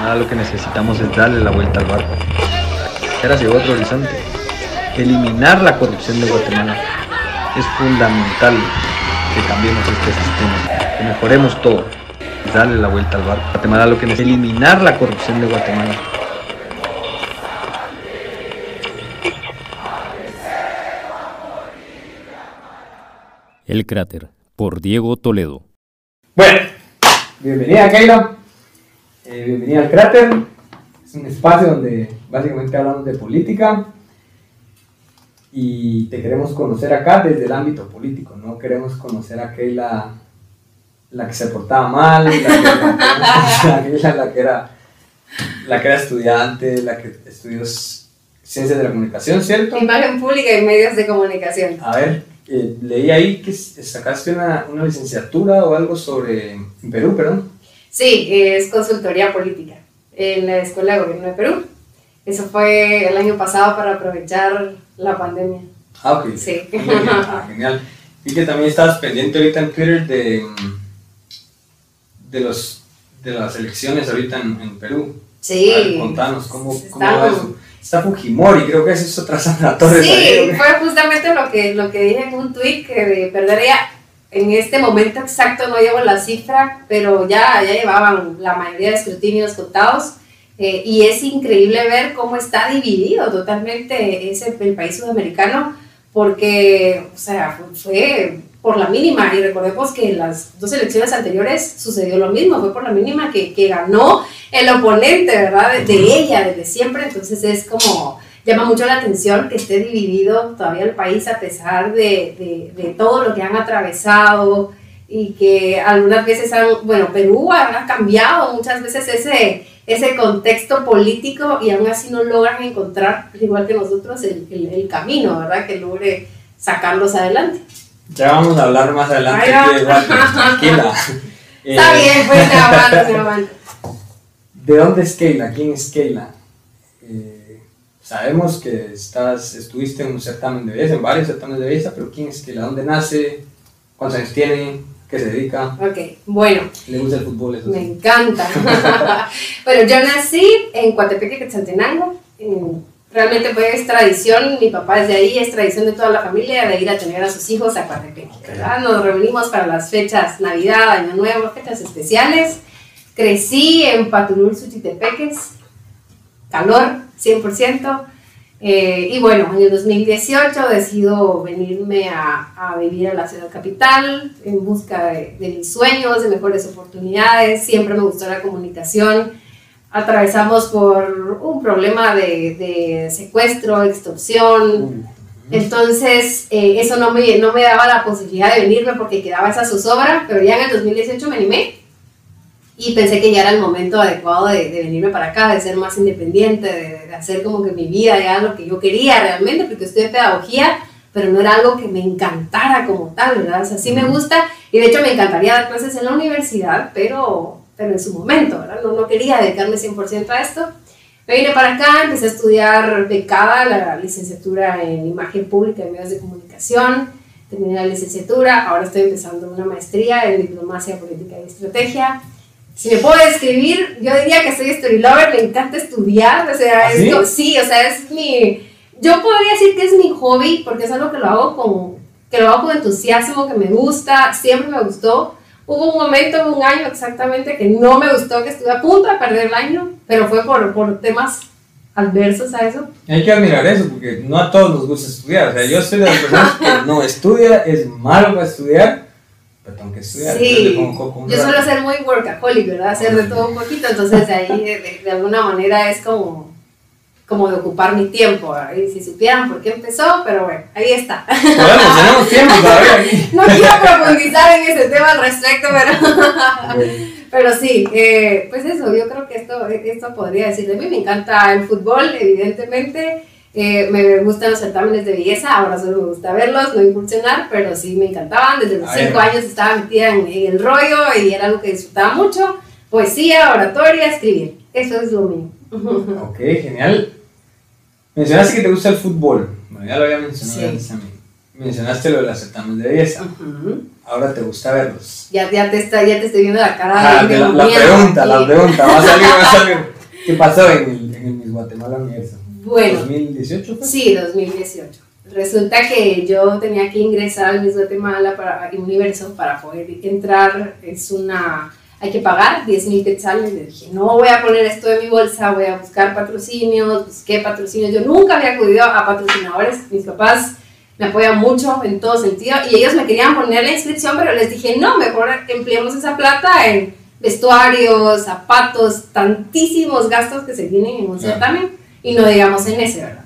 Ahora lo que necesitamos es darle la vuelta al barco. Era hacia otro horizonte. Eliminar la corrupción de Guatemala. Es fundamental que cambiemos este sistema, que mejoremos todo. Darle la vuelta al barco. Guatemala lo que necesita es eliminar la corrupción de Guatemala. El cráter, por Diego Toledo. Bueno, bienvenida Keila, eh, bienvenida al cráter. Es un espacio donde básicamente hablamos de política y te queremos conocer acá desde el ámbito político. No queremos conocer a Keila la que se portaba mal, la que, la, que era la que era estudiante, la que estudió ciencias de la comunicación, ¿cierto? Imagen pública y medios de comunicación. A ver, eh, leí ahí que sacaste una, una, licenciatura o algo sobre en Perú, perdón. Sí, es consultoría política en la Escuela de Gobierno de Perú. Eso fue el año pasado para aprovechar la pandemia. Ah, ok. Sí. Ah, genial. Y que también estabas pendiente ahorita en Twitter de, de, los, de las elecciones ahorita en, en Perú. Sí. contanos, ¿cómo, cómo va eso? Está Fujimori, creo que es otra Sandra Torres. Sí, fue justamente lo que, lo que dije en un tweet que perdería en este momento exacto no llevo la cifra, pero ya, ya llevaban la mayoría de escrutinios contados. Eh, y es increíble ver cómo está dividido totalmente ese, el país sudamericano, porque, o sea, fue, por la mínima. Y recordemos que en las dos elecciones anteriores sucedió lo mismo, fue por la mínima que, que ganó el oponente, ¿verdad? De, de ella, desde siempre. Entonces es como llama mucho la atención que esté dividido todavía el país a pesar de, de, de, todo lo que han atravesado y que algunas veces han, bueno, Perú ha, cambiado muchas veces ese, ese contexto político y aún así no logran encontrar, igual que nosotros, el, el, el camino, ¿verdad? Que logre sacarlos adelante. Ya vamos a hablar más adelante. De, tranquila. Está eh, bien, pues se aguanta, se aguanta. ¿De dónde es Keila? ¿Quién es Keila? Eh, Sabemos que estás, estuviste en un certamen de belleza, en varios certámenes de belleza, pero ¿quién es que la dónde nace? ¿Cuántos años tiene? ¿Qué se dedica? Ok, bueno. ¿Le gusta el fútbol? Eso Me encanta. bueno, yo nací en Coatepeque, Quetzaltenango. Realmente pues es tradición, mi papá es de ahí, es tradición de toda la familia de ir a tener a sus hijos a Coatepeque. ¿verdad? Nos reunimos para las fechas Navidad, Año Nuevo, fechas especiales. Crecí en Patulul, Suchitepeques, calor, 100%. Eh, y bueno, en el 2018 decido venirme a, a, vivir a la ciudad capital en busca de, de, mis sueños, de mejores oportunidades. Siempre me gustó la comunicación. Atravesamos por un problema de, de secuestro, extorsión. Entonces, eh, eso no me, no me daba la posibilidad de venirme porque quedaba esa zozobra, pero ya en el 2018 me animé y pensé que ya era el momento adecuado de, de venirme para acá, de ser más independiente, de, de, hacer como que mi vida ya lo que yo quería realmente, porque estudié pedagogía, pero no era algo que me encantara como tal, ¿verdad? O sea, sí me gusta y de hecho me encantaría dar clases en la universidad, pero, pero en su momento, ¿verdad? No, no quería dedicarme 100% a esto. Me vine para acá, empecé a estudiar becada la licenciatura en imagen pública y medios de comunicación, terminé la licenciatura, ahora estoy empezando una maestría en diplomacia política y estrategia si me puedo describir, yo diría que soy story lover, me encanta estudiar, o sea, ¿Ah, esto, sí? o sea, es mi, yo podría decir que es mi hobby, porque es algo que lo hago con, que lo hago con entusiasmo, que me gusta, siempre me gustó. Hubo un momento, un año exactamente, que no me gustó, que estuve a punto de perder el año, pero fue por, por temas adversos a eso. Hay que admirar eso, porque no a todos nos gusta estudiar. O sea, yo soy de las personas que no estudia, es malo para estudiar, pero tengo que estudiar. Sí, yo suelo ser muy workaholic, ¿verdad? Hacer de todo un poquito, entonces de ahí de, de, alguna manera es como, como de ocupar mi tiempo. Y si supieran por qué empezó, pero bueno, ahí está. Bueno, tenemos tiempo todavía. no quiero profundizar en ese tema al respecto, pero, pero sí, eh, pues eso, yo creo que esto, esto podría decir de mí. Me encanta el fútbol, evidentemente. Eh, me gustan los certámenes de belleza, ahora solo me gusta verlos, no incursionar, pero sí me encantaban. Desde los 5 años estaba metida en, en, el rollo y era algo que disfrutaba mucho. Poesía, oratoria, escribir. Eso es lo mío. Ok, genial. Mencionaste que te gusta el fútbol. Bueno, ya lo había mencionado Sí. antes a mí. mencionaste lo de las certámenes de belleza. Ahora te gusta verlos. Ya, ya, te está, ya te estoy viendo la cara Ah, de, la, pregunta, aquí. la pregunta, va a salir, va a salir. ¿Qué pasó en el, en el Guatemala Universo? Bueno, ¿2018 fue? Sí, 2018. Resulta que yo tenía que ingresar al Miss Guatemala para Universo para poder entrar. Es una. Hay que pagar 10 mil quetzales. Le dije, no voy a poner esto de mi bolsa, voy a buscar patrocinios. Busqué patrocinios. Yo nunca había acudido a patrocinadores. Mis papás me apoyan mucho en todo sentido. Y ellos me querían poner la inscripción, pero les dije, no, mejor empleemos esa plata en vestuarios, zapatos, tantísimos gastos que se tienen en un certamen y no digamos en ese, ¿verdad?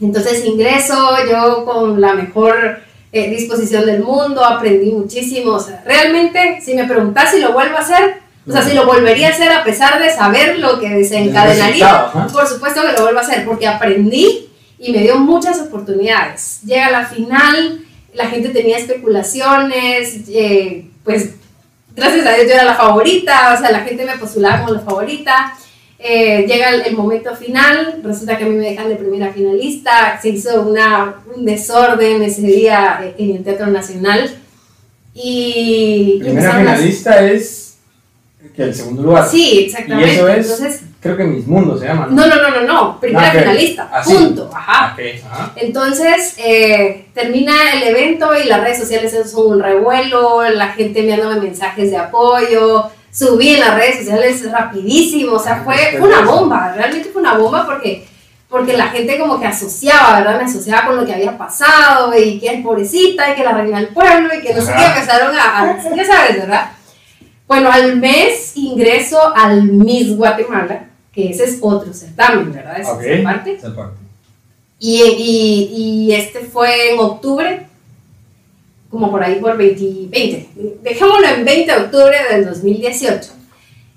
Entonces ingreso yo con la mejor eh, disposición del mundo, aprendí muchísimo. O sea, realmente, si me preguntas si lo vuelvo a hacer, o sea, si lo volvería a hacer a pesar de saber lo que desencadenaría, ajá. por supuesto que lo vuelvo a hacer, porque aprendí y me dio muchas oportunidades. Llega la final, la gente tenía especulaciones, eh, pues gracias a Dios yo era la favorita, o sea, la gente me postulaba como la favorita. Eh, llega el, el momento final, resulta que a mí me dejan de primera finalista, se hizo una, un desorden ese día eh, en el Teatro Nacional. Y. y Primera empezaron las- finalista es que el segundo lugar. Sí, Y exactamente. eso es, Entonces, creo que Mis Mundo se llama. no, no, no, no, no, primera Ah, ok. finalista, Ah, sí. punto, ajá. Ok, ajá. Entonces, eh, termina el evento y las redes sociales son un revuelo, la gente enviándome mensajes de apoyo, subí en las redes sociales rapidísimo, o sea, fue, una bomba, realmente fue una bomba porque, porque la gente como que asociaba, ¿verdad? Me asociaba con lo que había pasado y que es pobrecita y que la reina del pueblo y que no sé qué, empezaron a, a- ya sabes, ¿verdad? Bueno, al mes ingreso al Miss Guatemala, que ese es otro certamen, ¿verdad? Es Ok. esa parte. Esa parte. Y, y, y este fue en octubre, como por ahí por 20, 20. Dejémoslo en 20 de octubre del 2018.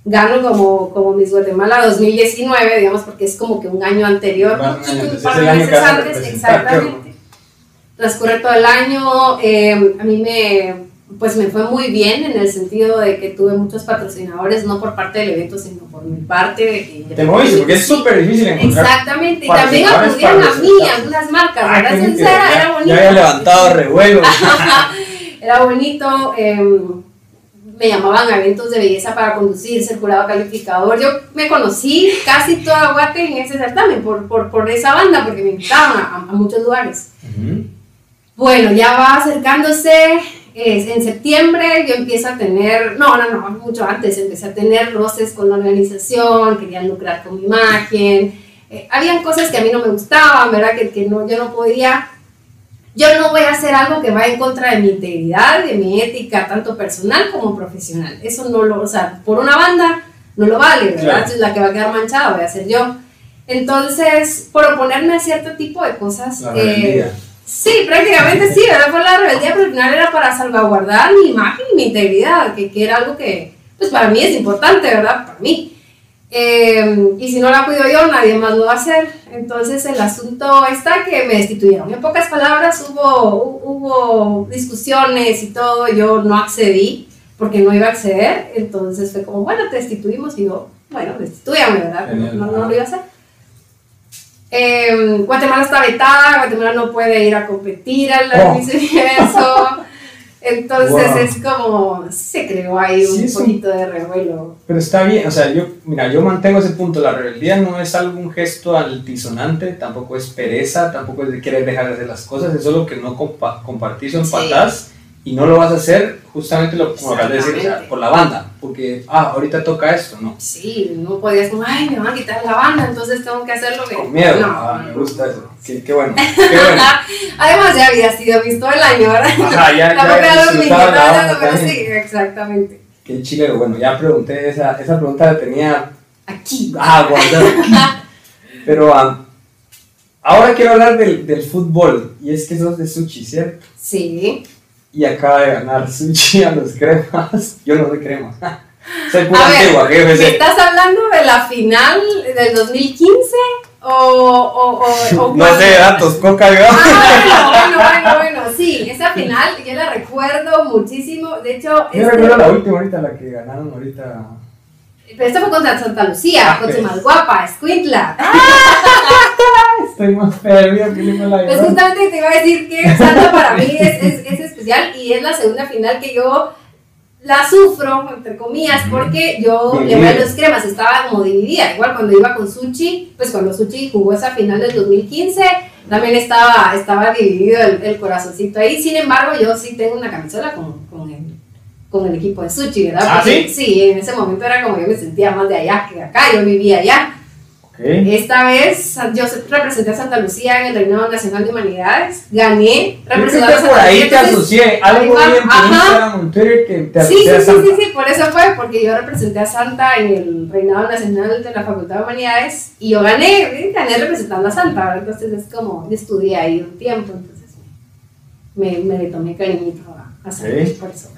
Gano como, como Miss Guatemala 2019, digamos, porque es como que un año anterior, Más un par de meses antes, exactamente. Transcurre todo el año, eh, a mí me, pues me fue muy bien en el sentido de que tuve muchos patrocinadores, no por parte del evento, sino por mi parte. de que Te moviste porque es súper difícil encontrar. Exactamente, y también acudieron a mí, estados. algunas marcas, ¿verdad? era, bonito. Ya había levantado revuelo. Era bonito, em, me llamaban a eventos de belleza para conducir, ser jurado calificador. Yo me conocí casi toda Guate en ese certamen por, por, por esa banda, porque me invitaban a, a muchos lugares. Bueno, ya va acercándose. Es en septiembre yo empiezo a tener, no, no, no, mucho antes, empecé a tener roces con la organización, querían lucrar con mi imagen. Eh, habían cosas que a mí no me gustaban, ¿verdad? Que, que no, yo no podía. Yo no voy a hacer algo que va en contra de mi integridad, de mi ética, tanto personal como profesional. Eso no lo, o sea, por una banda no lo vale, ¿verdad? Claro. La que va a quedar manchada voy a ser yo. Entonces, por oponerme a cierto tipo de cosas, La eh. Sí, prácticamente sí, ¿verdad? Fue la rebeldía, pero al final era para salvaguardar mi imagen y mi integridad, que, que era algo que, pues para mí es importante, ¿verdad? Para mí. Eh, y si no la cuido yo, nadie más lo va a hacer. Entonces el asunto está que me destituyeron. En pocas palabras, hubo, hu- hubo discusiones y todo, yo no accedí porque no iba a acceder. Entonces fue como, bueno, te destituimos y yo, bueno, destituyame, ¿verdad? No, no, no lo iba a hacer. Eh, Guatemala está vetada, Guatemala no puede ir a competir al Oh. Universo. Entonces Wow. es como, se creó ahí Sí, un es un- poquito de revuelo. Pero está bien, o sea, yo, mira, yo mantengo ese punto. La rebeldía no es algún gesto altisonante, tampoco es pereza, tampoco es de querer dejar de hacer las cosas, es solo que no compa compartís o Sí. Y no lo vas a hacer justamente lo como acabas de decir, o sea, por la banda, porque, ah, ahorita toca esto, ¿no? Sí, no podías como, ay, me van a quitar la banda, entonces tengo que hacer lo que... Con miedo, No, ah, me gusta eso, qué, qué bueno, qué bueno. Además ya había sido visto el año, ¿verdad? Ajá, ya, ya disfrutaba la banda pero sí, exactamente. Qué chilero, bueno, ya pregunté, esa, esa pregunta la tenía Aquí. Ah, guardado. Pero ah, ahora quiero hablar del, del fútbol. Y es que sos de Suchi, ¿cierto? Sí. Y acaba de ganar Suchi a los cremas. Yo no soy crema. Soy pura A ver, antigua, jefe. ¿Me sí. estás hablando de la final del 2015 o, o, o, o No sé datos, coca ¿no? Ah, bueno, bueno, bueno, bueno, sí, esa final yo la recuerdo muchísimo, de hecho, Yo este- recuerdo la última ahorita, la que ganaron ahorita. Pero esta fue contra Santa Lucía, Ah, con su más guapa, Escuintla. estoy más perdido que la Pues justamente te iba a decir que Santa para mí es, es, es especial y es la segunda final que yo la sufro, entre comillas, porque yo le Dividida. voy a los cremas, estaba como dividida. Igual cuando iba con Suchi, pues cuando Suchi jugó esa final del 2015, también estaba, estaba dividido el, el corazoncito ahí. Sin embargo, yo sí tengo una camisola con, con, el, con el equipo de Suchi, ¿verdad? ¿Ah, Porque, sí, en ese momento era como yo me sentía más de allá que de acá, yo vivía allá. Ok. Esta vez yo representé a Santa Lucía en el Reinado Nacional de Humanidades, gané, representando a Santa por ahí Lucía, te entonces- asocié. Algo vi en Twitter que te Sí, sí, a sí, Santa. sí, sí, por eso fue, porque yo representé a Santa en el Reinado Nacional de la Facultad de Humanidades y yo gané, gané representando a Santa, entonces es como, estudié ahí un tiempo, entonces me, me tomé cariñito a, a Santa, Ok. por eso.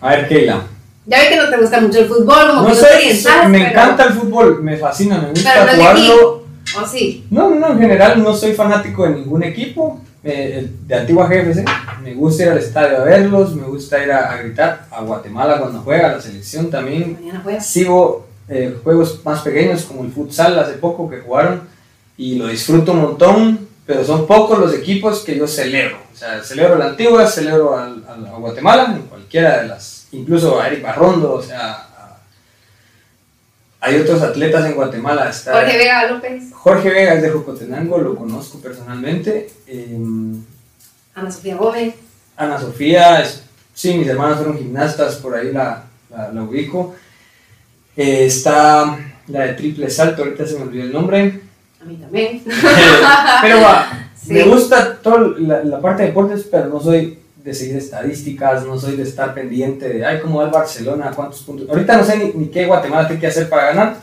A ver, Keila. Ya vi que no te gusta mucho el fútbol, como No que sé, orientas, me pero- encanta el fútbol, me fascina, me gusta Pero no jugarlo. ¿O sí? No, no, no, en general no soy fanático de ningún equipo. eh, de Antigua GFC, me gusta ir al estadio a verlos, me gusta ir a, a gritar a Guatemala cuando juega, a la selección también. Sigo eh, juegos más pequeños como el futsal hace poco que jugaron y lo disfruto un montón, pero son pocos los equipos que yo celebro. O sea, celebro a la Antigua, celebro al- al- a, Guatemala, cualquiera de las, incluso a Eric Barrondo, o sea, a- hay otros atletas en Guatemala. Está, Jorge Vega López, Jorge Vega es de Jocotenango, lo conozco personalmente. Eh, Ana Sofía Gómez. Ana Sofía, es- sí, mis hermanos fueron gimnastas, por ahí la, la, la ubico. Eh, está la de triple salto, ahorita se me olvidó el nombre. A mí también. pero va, Sí. me gusta toda la, la parte de deportes, pero no soy de seguir estadísticas, no soy de estar pendiente de, ay, cómo va el Barcelona, cuántos puntos. Ahorita no sé ni, ni qué Guatemala tiene que hacer para ganar.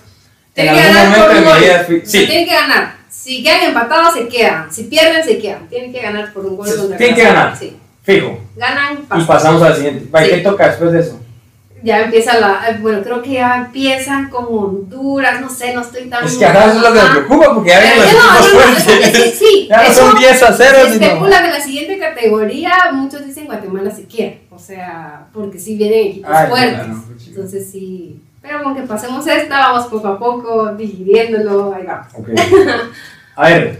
Tiene en que algún ganar momento por un gol. fui- sí, tienen que ganar. Si quedan empatados, se quedan. Si pierden, se quedan. Tienen que ganar por un gol tienen que ganar. Sí. fijo. Ganan, Y pasan. pasamos a la siguiente. ¿y Sí. ¿Qué toca después de eso? Ya empieza la. eh, Bueno, creo que ya empiezan con Honduras. No sé, no estoy tan. Es que eso es lo que me preocupa porque ya vienen ya no, no, no, eso sí, Ya no son 10 a 0, Se especula que la siguiente categoría, muchos dicen Guatemala se quiere. O sea, porque sí vienen equipos Ay, fuertes. claro, chido. Entonces sí. Pero aunque pasemos esta, vamos poco a poco digiriéndolo. Ahí vamos. Ok. A ver,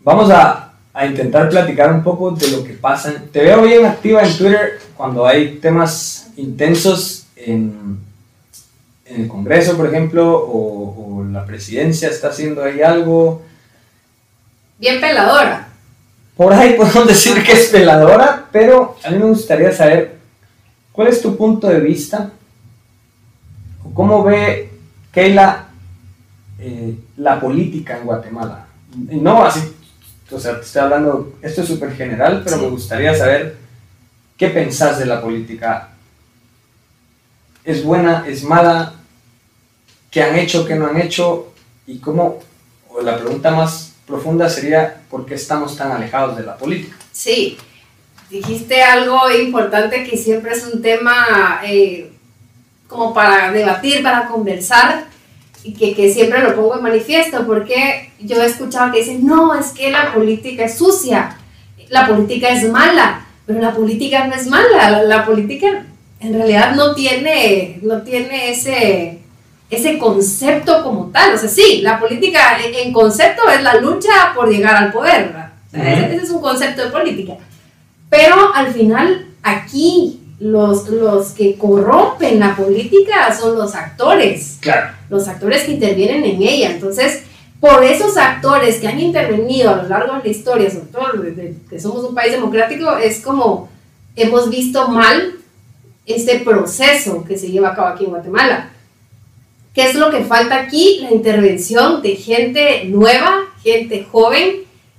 vamos a, a intentar platicar un poco de lo que pasa. Te veo bien activa en Twitter cuando hay temas intensos en, en el Congreso, por ejemplo, o, o la presidencia está haciendo ahí algo. Bien peladora. Por ahí podemos decir que es veladora, pero a mí me gustaría saber cuál es tu punto de vista o cómo ve Keila eh, la política en Guatemala. No así, o sea, te estoy hablando, esto es súper general, pero Sí. me gustaría saber qué pensás de la política. ¿Es buena? ¿Es mala? ¿Qué han hecho? ¿Qué no han hecho? Y cómo, o la pregunta más profunda sería, ¿por qué estamos tan alejados de la política? Sí, dijiste algo importante que siempre es un tema eh, como para debatir, para conversar y que, que siempre lo pongo en manifiesto porque yo he escuchado que dicen, no, es que la política es sucia, la política es mala, pero la política no es mala, la, la política en realidad no tiene, no tiene ese, ese concepto como tal. O sea, sí, la política en, concepto es la lucha por llegar al poder, ¿verdad? O sea, ese, ese es un concepto de política. Pero al final, aquí los, los que corrompen la política son los actores, Claro. los actores que intervienen en ella. Entonces, por esos actores que han intervenido a lo largo de la historia, sobre todo desde que somos un país democrático, es como hemos visto mal este proceso que se lleva a cabo aquí en Guatemala. ¿Qué es lo que falta aquí? La intervención de gente nueva, gente joven,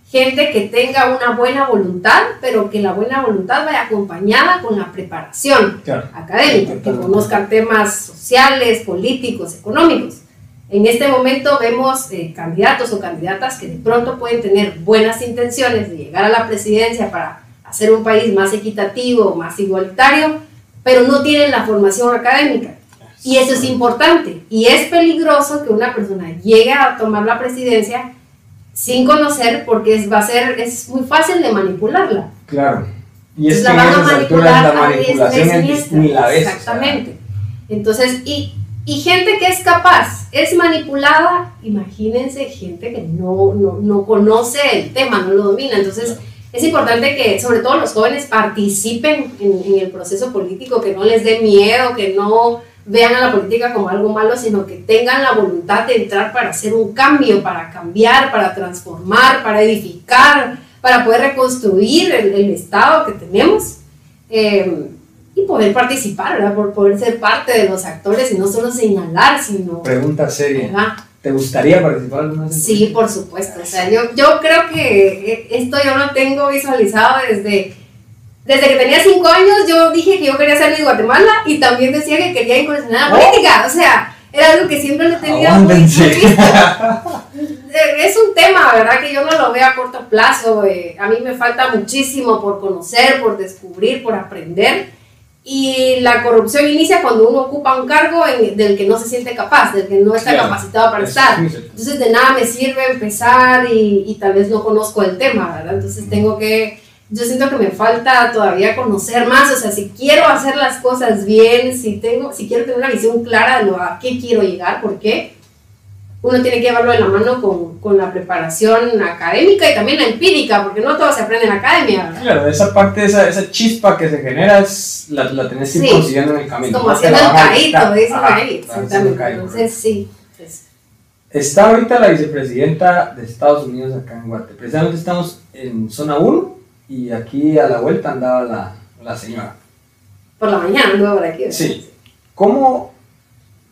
gente que tenga una buena voluntad, pero que la buena voluntad vaya acompañada con la preparación Claro. académica, que conozcan temas sociales, políticos, económicos. En este momento vemos eh, candidatos o candidatas que de pronto pueden tener buenas intenciones de llegar a la presidencia para hacer un país más equitativo, más igualitario, pero no tienen la formación académica. Y eso es importante. Y es peligroso que una persona llegue a tomar la presidencia sin conocer porque es, va a ser, es muy fácil de manipularla. Claro. Y es que la en van a alturas la manipular a manipulación es ni la o sea, Exactamente. Entonces, y Y gente que es capaz, es manipulada, imagínense gente que no, no, no conoce el tema, no lo domina. Entonces, es importante que sobre todo los jóvenes participen en, en, el proceso político, que no les dé miedo, que no vean a la política como algo malo, sino que tengan la voluntad de entrar para hacer un cambio, para cambiar, para transformar, para edificar, para poder reconstruir el, el Estado que tenemos. Eh, y poder participar, ¿verdad? Por poder ser parte de los actores y no solo señalar, sino... Pregunta seria. ¿Te gustaría participar alguna vez? Sí, por supuesto. O sea, yo, yo creo que esto yo lo tengo visualizado desde, desde que tenía cinco años. Yo dije que yo quería ser de Guatemala y también decía que quería incursionar en la política. O sea, era algo que siempre le tenía muy, muy visto. es un tema, ¿verdad? Que yo no lo veo a corto plazo. Eh, a mí me falta muchísimo por conocer, por descubrir, por aprender. Y la corrupción inicia cuando uno ocupa un cargo en, del que no se siente capaz, del que no está claro, capacitado para estar. Entonces de nada me sirve empezar y, y, tal vez no conozco el tema, ¿verdad? Entonces tengo que, yo siento que me falta todavía conocer más, o sea, si quiero hacer las cosas bien, si, tengo, si quiero tener una visión clara de lo, a qué quiero llegar, por qué, uno tiene que llevarlo de la mano con, con, la preparación académica y también la empírica, porque no todo se aprende en la academia. ¿verdad? Claro, esa parte, esa, esa chispa que se genera, es, la, la tenés que ir sí. consiguiendo en el camino. Como haciendo el caíto, dicen ahí. Exactamente. Entonces, sí. Pues. Está ahorita la vicepresidenta de Estados Unidos acá en Guate. Precisamente estamos en zona 1 y aquí a la vuelta andaba la, la señora. Por la mañana, luego por aquí. ¿verdad? Sí. ¿Cómo,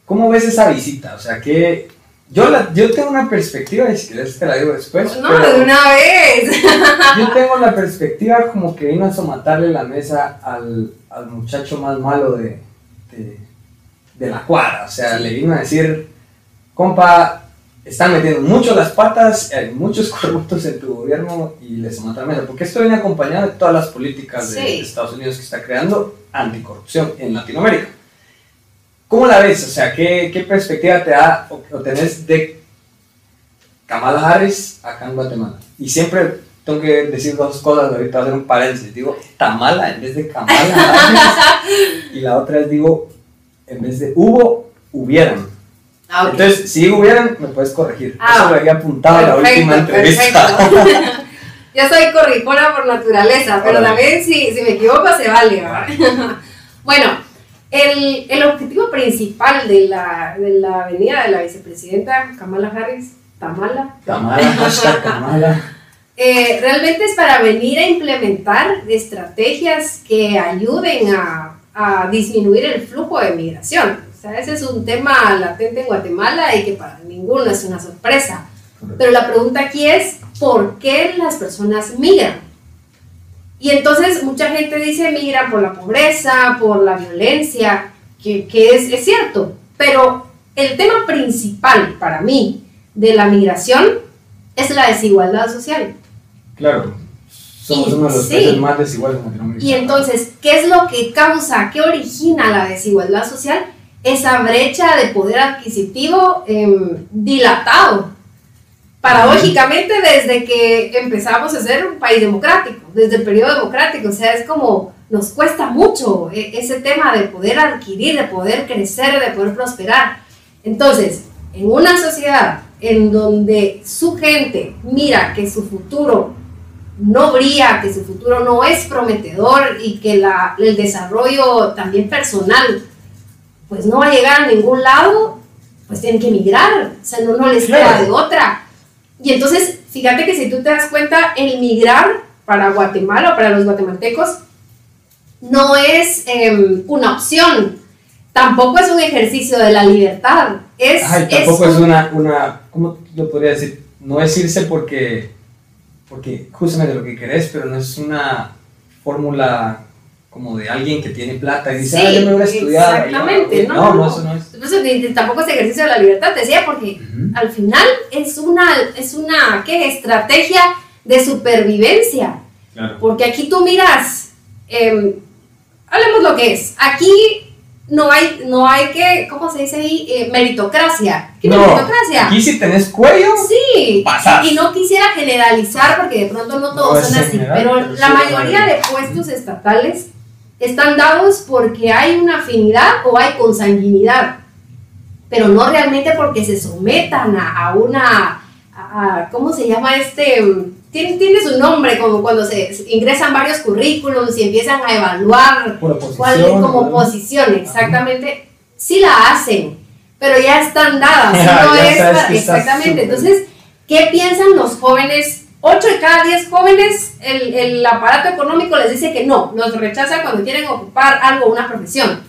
¿Cómo ves esa visita? O sea, ¿qué, yo, la, yo tengo una perspectiva, y si quieres te la digo después. No, de una vez. yo tengo la perspectiva como que vino a somatarle la mesa al, al muchacho más malo de, de, de, la cuadra. O sea, le vino a decir, compa, están metiendo mucho las patas, hay muchos corruptos en tu gobierno y le somata la mesa. Porque esto viene acompañado de todas las políticas sí. de Estados Unidos que está creando anticorrupción en Latinoamérica. ¿Cómo la ves? O sea, ¿qué, qué perspectiva te da o, o, tenés de Kamala Harris acá en Guatemala? Y siempre tengo que decir dos cosas, ahorita voy a hacer un paréntesis. Digo Tamala en vez de Kamala Harris. y la otra es, digo, en vez de hubo, hubieran. Ah, okay. Entonces, si hubieran, me puedes corregir. Ah, Eso lo había apuntado en la última entrevista. Yo soy corrijona por naturaleza, pero también si, si me equivoco se vale. ¿verdad? bueno. El, el, objetivo principal de la, de la venida de la vicepresidenta Kamala Harris, Tamala, Tamala, Tamala. Eh, realmente es para venir a implementar estrategias que ayuden a, a, disminuir el flujo de migración. O sea, ese es un tema latente en Guatemala y que para ninguno es una sorpresa. Pero la pregunta aquí es, ¿por qué las personas migran? Y entonces mucha gente dice migran por la pobreza, por la violencia, que, que es, es, cierto, pero el tema principal para mí de la migración es la desigualdad social. Claro, somos y, uno de los sí. países más desiguales en Latinoamérica. Y entonces, ¿qué es lo que causa, qué origina la desigualdad social? Esa brecha de poder adquisitivo eh, dilatado paradójicamente desde que empezamos a ser un país democrático, desde el periodo democrático, o sea, es como nos cuesta mucho ese tema de poder adquirir, de poder crecer, de poder prosperar. Entonces, en una sociedad en donde su gente mira que su futuro no brilla, que su futuro no es prometedor y que la, el desarrollo también personal pues no va a llegar a ningún lado, pues tienen que emigrar, o sea, no, no les queda de otra. Y entonces, fíjate que si tú te das cuenta, el migrar para Guatemala o para los guatemaltecos no es eh, una opción, tampoco es un ejercicio de la libertad. Es, Ay, tampoco es, es una, una, ¿cómo lo podría decir? No es irse porque, porque justamente lo que querés, pero no es una fórmula como de alguien que tiene plata y dice, sí, ah, yo me voy a estudiar. Exactamente, no, no, no, eso no es. Entonces, tampoco es ejercicio de la libertad, te decía, porque uh -huh. al final es una, es una ¿qué? estrategia de supervivencia. Claro. Porque aquí tú miras, eh, hablemos lo que es, aquí no hay, no hay que, ¿cómo se dice ahí? Eh, meritocracia. ¿Qué no, meritocracia? Aquí si tenés cuello, sí. pasas. Y no quisiera generalizar porque de pronto no todos no son así, general, pero, pero la sí mayoría de puestos estatales están dados porque hay una afinidad o hay consanguinidad. pero no realmente porque se sometan a, a una, a- ¿cómo se llama este? Tiene, tiene su nombre, como cuando se ingresan varios currículums y empiezan a evaluar cuál es como ¿no? posición, exactamente, sí la hacen, pero ya están dadas, no es exactamente. Entonces, ¿qué piensan los jóvenes? 8 de cada 10 jóvenes, el, el aparato económico les dice que no, los rechaza cuando quieren ocupar algo, una profesión.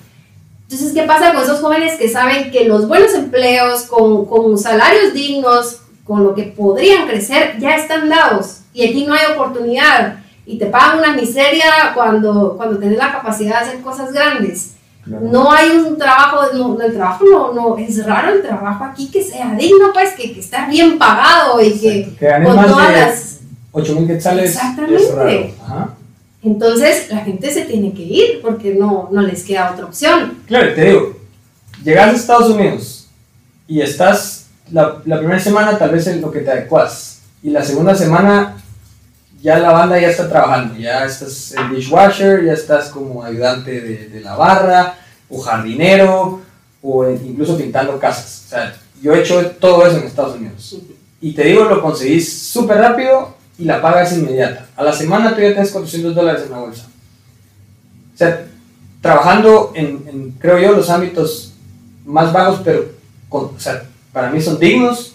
Entonces, ¿qué pasa con esos jóvenes que saben que los buenos empleos, con, con salarios dignos, con lo que podrían crecer, ya están dados y aquí no hay oportunidad y te pagan una miseria cuando, cuando tenés la capacidad de hacer cosas grandes? No hay un trabajo, no, el trabajo no, no, es raro el trabajo aquí que sea digno, pues, que, que está bien pagado y que que con todas las... 8 mil quetzales Exactamente. es raro. Ajá. Entonces la gente se tiene que ir porque no, no les queda otra opción. Claro, te digo, llegas a Estados Unidos y estás la, la primera semana tal vez en lo que te adecuas y la segunda semana ya la banda ya está trabajando, ya estás en dishwasher, ya estás como ayudante de, de la barra o jardinero o incluso pintando casas. O sea, yo he hecho todo eso en Estados Unidos. Y te digo, lo conseguís súper rápido y la paga es inmediata. A la semana tú ya tienes 400 dólares en la bolsa. O sea, trabajando en, en, creo yo, los ámbitos más bajos, pero con- o sea, para mí son dignos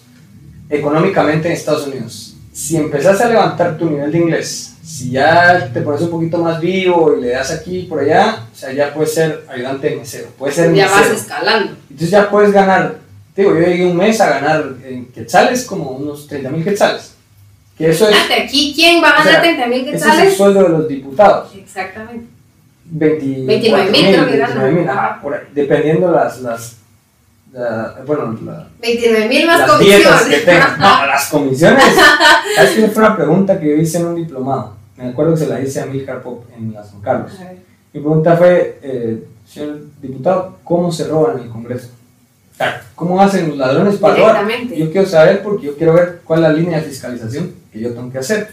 económicamente en Estados Unidos. Si empezás a levantar tu nivel de inglés, si ya te pones un poquito más vivo y le das aquí y por allá, o sea, ya puedes ser ayudante de mesero, puedes ser Ya vas escalando. Entonces ya puedes ganar, digo, yo llegué un mes a ganar en quetzales como unos 30 mil quetzales. Que eso es, aquí, ¿quién va a O sea, ganar 30 mil ese es el quetzales? sueldo de los diputados. Exactamente. 20, 29 mil creo que ganan. 29 mil, ajá, por ahí, dependiendo las, las la- bueno, la- 29 mil más las comisiones. que tengas. No, las comisiones. ¿Sabes qué? Fue una pregunta que yo hice en un diplomado. Me acuerdo que se la hice a Milcar Pop en la San Carlos. Mi pregunta fue, eh, señor diputado, ¿cómo se roban en el Congreso? ¿Cómo hacen los ladrones para robar? Yo quiero saber porque yo quiero ver cuál es la línea de fiscalización que yo tengo que hacer.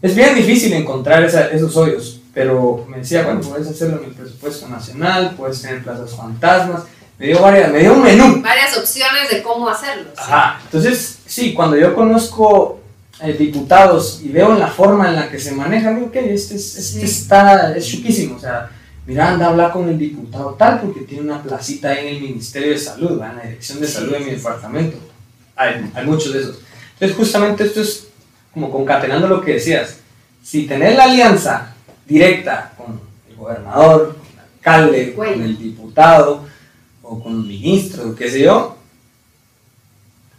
Es bien difícil encontrar esa- esos hoyos, pero me decía, bueno, puedes hacerlo en el presupuesto nacional, puedes tener plazas fantasmas. Me dio, varias, me dio un menú. Varias opciones de cómo hacerlo. sí. Ajá. Entonces, sí, cuando yo conozco eh, diputados y veo la forma en la que se manejan, digo, ok, este, es- este Sí. está, es chuquísimo. O sea, mira, anda a hablar con el diputado tal porque tiene una placita ahí en el Ministerio de Salud, ¿va? en la Dirección de Sí, Salud de mi departamento. Hay, hay muchos de esos. Entonces, justamente esto es como concatenando lo que decías. Si tenés la alianza directa con el gobernador, con el alcalde, con el diputado o con un ministro, qué sé yo,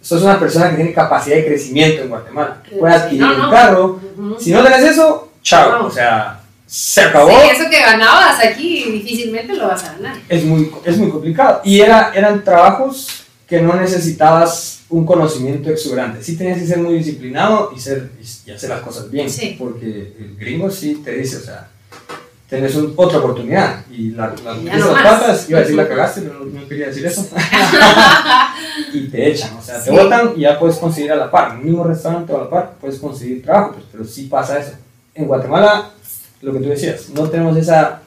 sos una persona que tiene capacidad de crecimiento en Guatemala, que puede adquirir No, no. un carro. Ujú. Si no tenés eso, chao. No. O sea, se acabó. Sí, eso que ganabas aquí difícilmente lo vas a ganar. Es, muy, es muy complicado. Y era, eran trabajos que no necesitabas un conocimiento exuberante. Sí tenías que ser muy disciplinado y, ser, y hacer las cosas bien. Sí. Porque el gringo sí te dice, o sea, tenés un- otra oportunidad. Y la, la, Ya esas no patas, iba a decir la cagaste, pero no, quería decir eso. y te echan, o sea, te botan y ya puedes conseguir a la par. En un mismo restaurante o a la par puedes conseguir trabajo, pues, pero sí pasa eso. En Guatemala, lo que tú decías, no tenemos esa,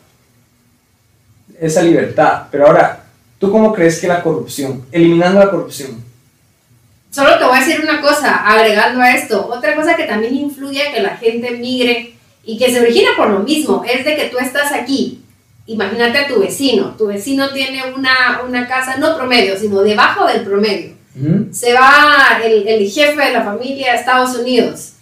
esa libertad. Pero ahora, ¿tú cómo crees que la corrupción, eliminando la corrupción, Solo te voy a decir una cosa, agregando a esto, otra cosa que también influye a que la gente migre y que se origina por lo mismo, es de que tú estás aquí. Imagínate a tu vecino, tu vecino tiene una, una casa no promedio, sino debajo del promedio. Se va el, el jefe de la familia a Estados Unidos.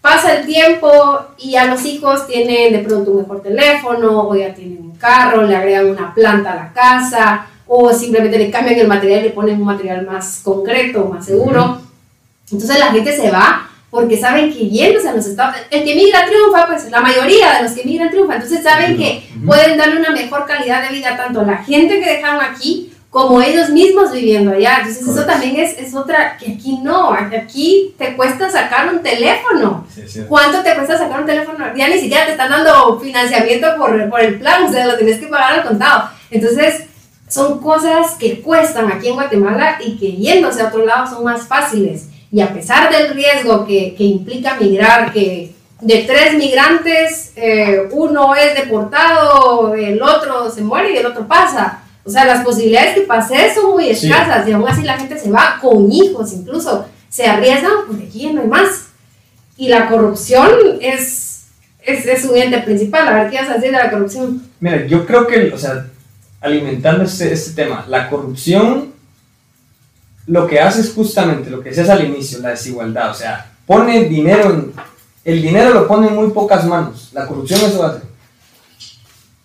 Pasa el tiempo y ya los hijos tienen de pronto un mejor teléfono, o ya tienen un carro, le agregan una planta a la casa, o simplemente le cambian el material y le ponen un material más concreto, más seguro. Entonces la gente se va porque saben que yéndose a los Estados el que migra triunfa, pues la mayoría de los que migran triunfa. Entonces saben que pueden darle una mejor calidad de vida tanto a la gente que dejaron aquí como ellos mismos viviendo allá. Entonces eso también es, es otra, que aquí no, aquí te cuesta sacar un teléfono. Sí. ¿Cuánto te cuesta sacar un teléfono? Ya ni siquiera te están dando financiamiento por, por el plan, o sea, lo tienes que pagar al contado. Entonces, son cosas que cuestan aquí en Guatemala y que yéndose a otro lado son más fáciles. Y a pesar del riesgo que, que implica migrar, que de tres migrantes, eh, uno es deportado, el otro se muere y el otro pasa. O sea, las posibilidades que pase son muy Sí. escasas y aún así la gente se va con hijos, incluso se arriesgan porque aquí ya no hay más. Y la corrupción es, es, es un ente principal. A ver, ¿qué vas a decir de la corrupción? Mira, yo creo que, o sea, alimentando este, este tema, la corrupción lo que hace es justamente lo que decías al inicio, la desigualdad. O sea, pone dinero en. El dinero lo pone en muy pocas manos. La corrupción eso hace.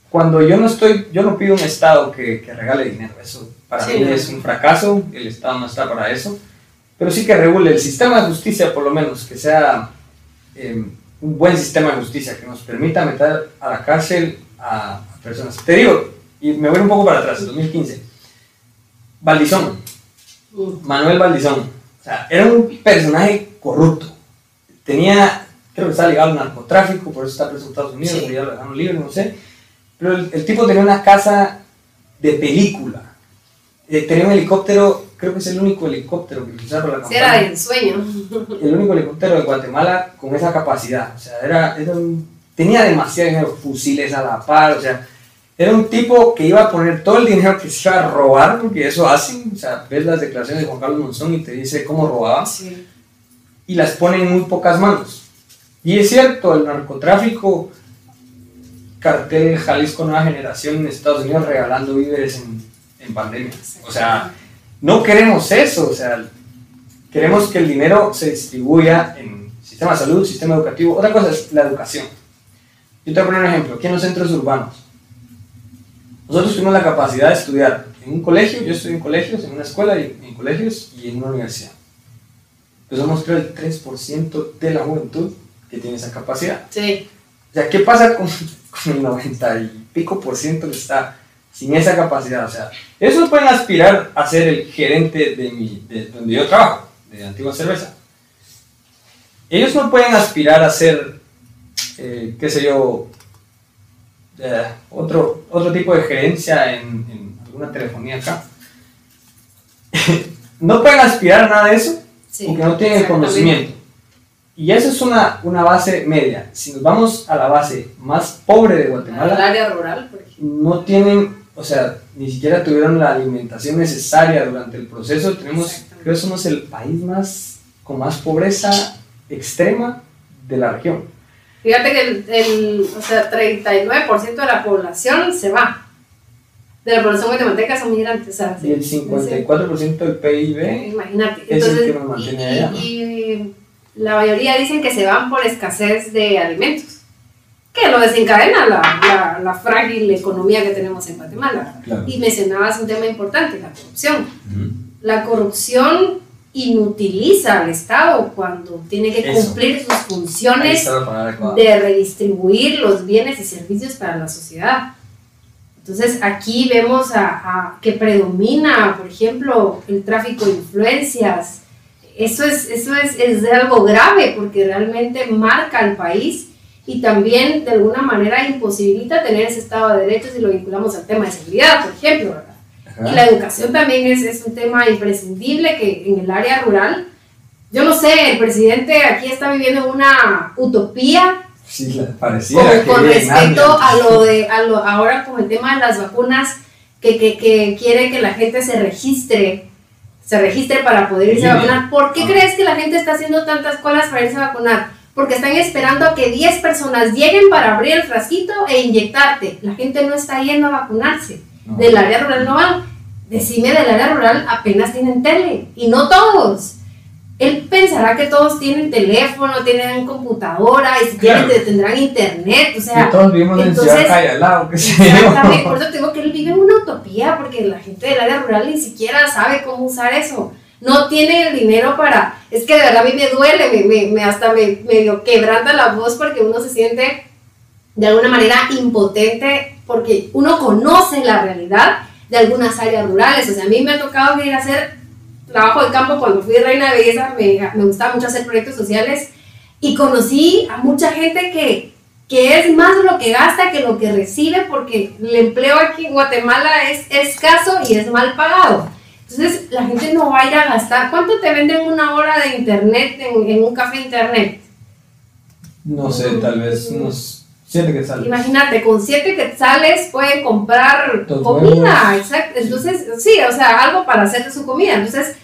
Cuando yo no estoy, yo no pido un Estado que, que regale dinero. Eso para Sí, mí no. es un fracaso. El Estado no está para eso. Pero sí que regule el sistema de justicia, por lo menos, que sea eh, un buen sistema de justicia que nos permita meter a la cárcel a, a personas. Te digo, y me voy un poco para atrás, 2015. Valdizón, Manuel Valdizón. O sea, era un personaje corrupto. Tenía, creo que estaba ligado al narcotráfico, por eso está preso en Estados Unidos, Sí. ya lo dejaron libre, no sé. Pero el, el tipo tenía una casa de película. Eh, tenía un helicóptero, creo que es el único helicóptero que utilizaron para la Si era campaña de sueño. el único helicóptero de Guatemala con esa capacidad. O sea, era, era un- tenía demasiado dinero, fusiles a la par, o sea, era un tipo que iba a poner todo el dinero que se iba a robar, porque eso hacen, o sea, ves las declaraciones de Juan Carlos Monzón y te dice cómo robaba, Sí. y las pone en muy pocas manos. Y es cierto, el narcotráfico, cartel Jalisco Nueva Generación en Estados Unidos regalando víveres en, en pandemia. O sea, no queremos eso, o sea, queremos que el dinero se distribuya en sistema de salud, sistema educativo. Otra cosa es la educación. Yo te voy a poner un ejemplo, aquí en los centros urbanos. Nosotros tuvimos la capacidad de estudiar en un colegio, yo estudié en colegios, en una escuela, y en colegios y en una universidad. Pues somos creo el 3% de la juventud que tiene esa capacidad. Sí. O sea, ¿qué pasa con, con el 90 y pico por ciento que está sin esa capacidad? O sea, ellos no pueden aspirar a ser el gerente de, mi, de donde yo trabajo, de Antigua Cerveza. Ellos no pueden aspirar a ser, eh, qué sé yo, eh, otro, otro tipo de gerencia en, en alguna telefonía acá. no pueden aspirar a nada de eso Sí. porque no tienen el conocimiento. Y eso es una, una base media. Si nos vamos a la base más pobre de Al Guatemala, área rural, por no tienen, o sea, ni siquiera tuvieron la alimentación necesaria durante el proceso. Tenemos, creo que somos el país más con más pobreza extrema de la región. Fíjate que el, el, o sea, 39% de la población se va. De la población guatemalteca son migrantes. Sea, Y el 54% del PIB Imagínate. es el Entonces, que nos mantiene y, allá. y- y la mayoría dicen que se van por escasez de alimentos, que lo desencadena la, la, la frágil economía que tenemos en Guatemala. Claro. Y mencionabas un tema importante, la corrupción. La corrupción inutiliza al Estado cuando tiene que Eso. cumplir sus funciones de redistribuir los bienes y servicios para la sociedad. Entonces aquí vemos a, a que predomina, por ejemplo, el tráfico de influencias. Eso es, eso es, es algo grave porque realmente marca al país y también de alguna manera imposibilita tener ese Estado de Derecho si lo vinculamos al tema de seguridad, por ejemplo. ¿verdad? Ajá. Y la educación también es, es un tema imprescindible que en el área rural, yo no sé, el presidente aquí está viviendo en una utopía Sí, pareciera con, con respecto a lo de a lo, ahora con el tema de las vacunas que, que, que quiere que la gente se registre se registre para poder irse a Línea. vacunar ¿por qué Ah. crees que la gente está haciendo tantas colas para irse a vacunar? porque están esperando a que 10 personas lleguen para abrir el frasquito e inyectarte la gente no está yendo a vacunarse No. del área rural no van decime del área rural apenas tienen tele y no todos él pensará que todos tienen teléfono, tienen computadora y si Claro. tienen, tendrán internet, o sea, Que todos vivimos en Ciudad al lado, sé yo. exactamente, por eso te digo que él vive en una utopía, porque la gente del área rural ni siquiera sabe cómo usar eso, no tiene el dinero para, es que de verdad a mí me duele, me, me, me- hasta me medio quebranta la voz porque uno se siente de alguna manera impotente porque uno conoce la realidad de algunas áreas rurales, o sea, a mí me ha tocado ir a hacer trabajo de campo cuando fui reina de belleza, me, me gustaba mucho hacer proyectos sociales y conocí a mucha gente que, que es más lo que gasta que lo que recibe porque el empleo aquí en Guatemala es escaso y es mal pagado. Entonces la gente no va a ir a gastar. ¿Cuánto te venden una hora de internet en, en un café internet? No sé, tal vez unos Siete quetzales. Imagínate, con siete quetzales puede comprar comida, huevos. exacto. Entonces, sí, o sea, algo para hacer de su comida. Entonces,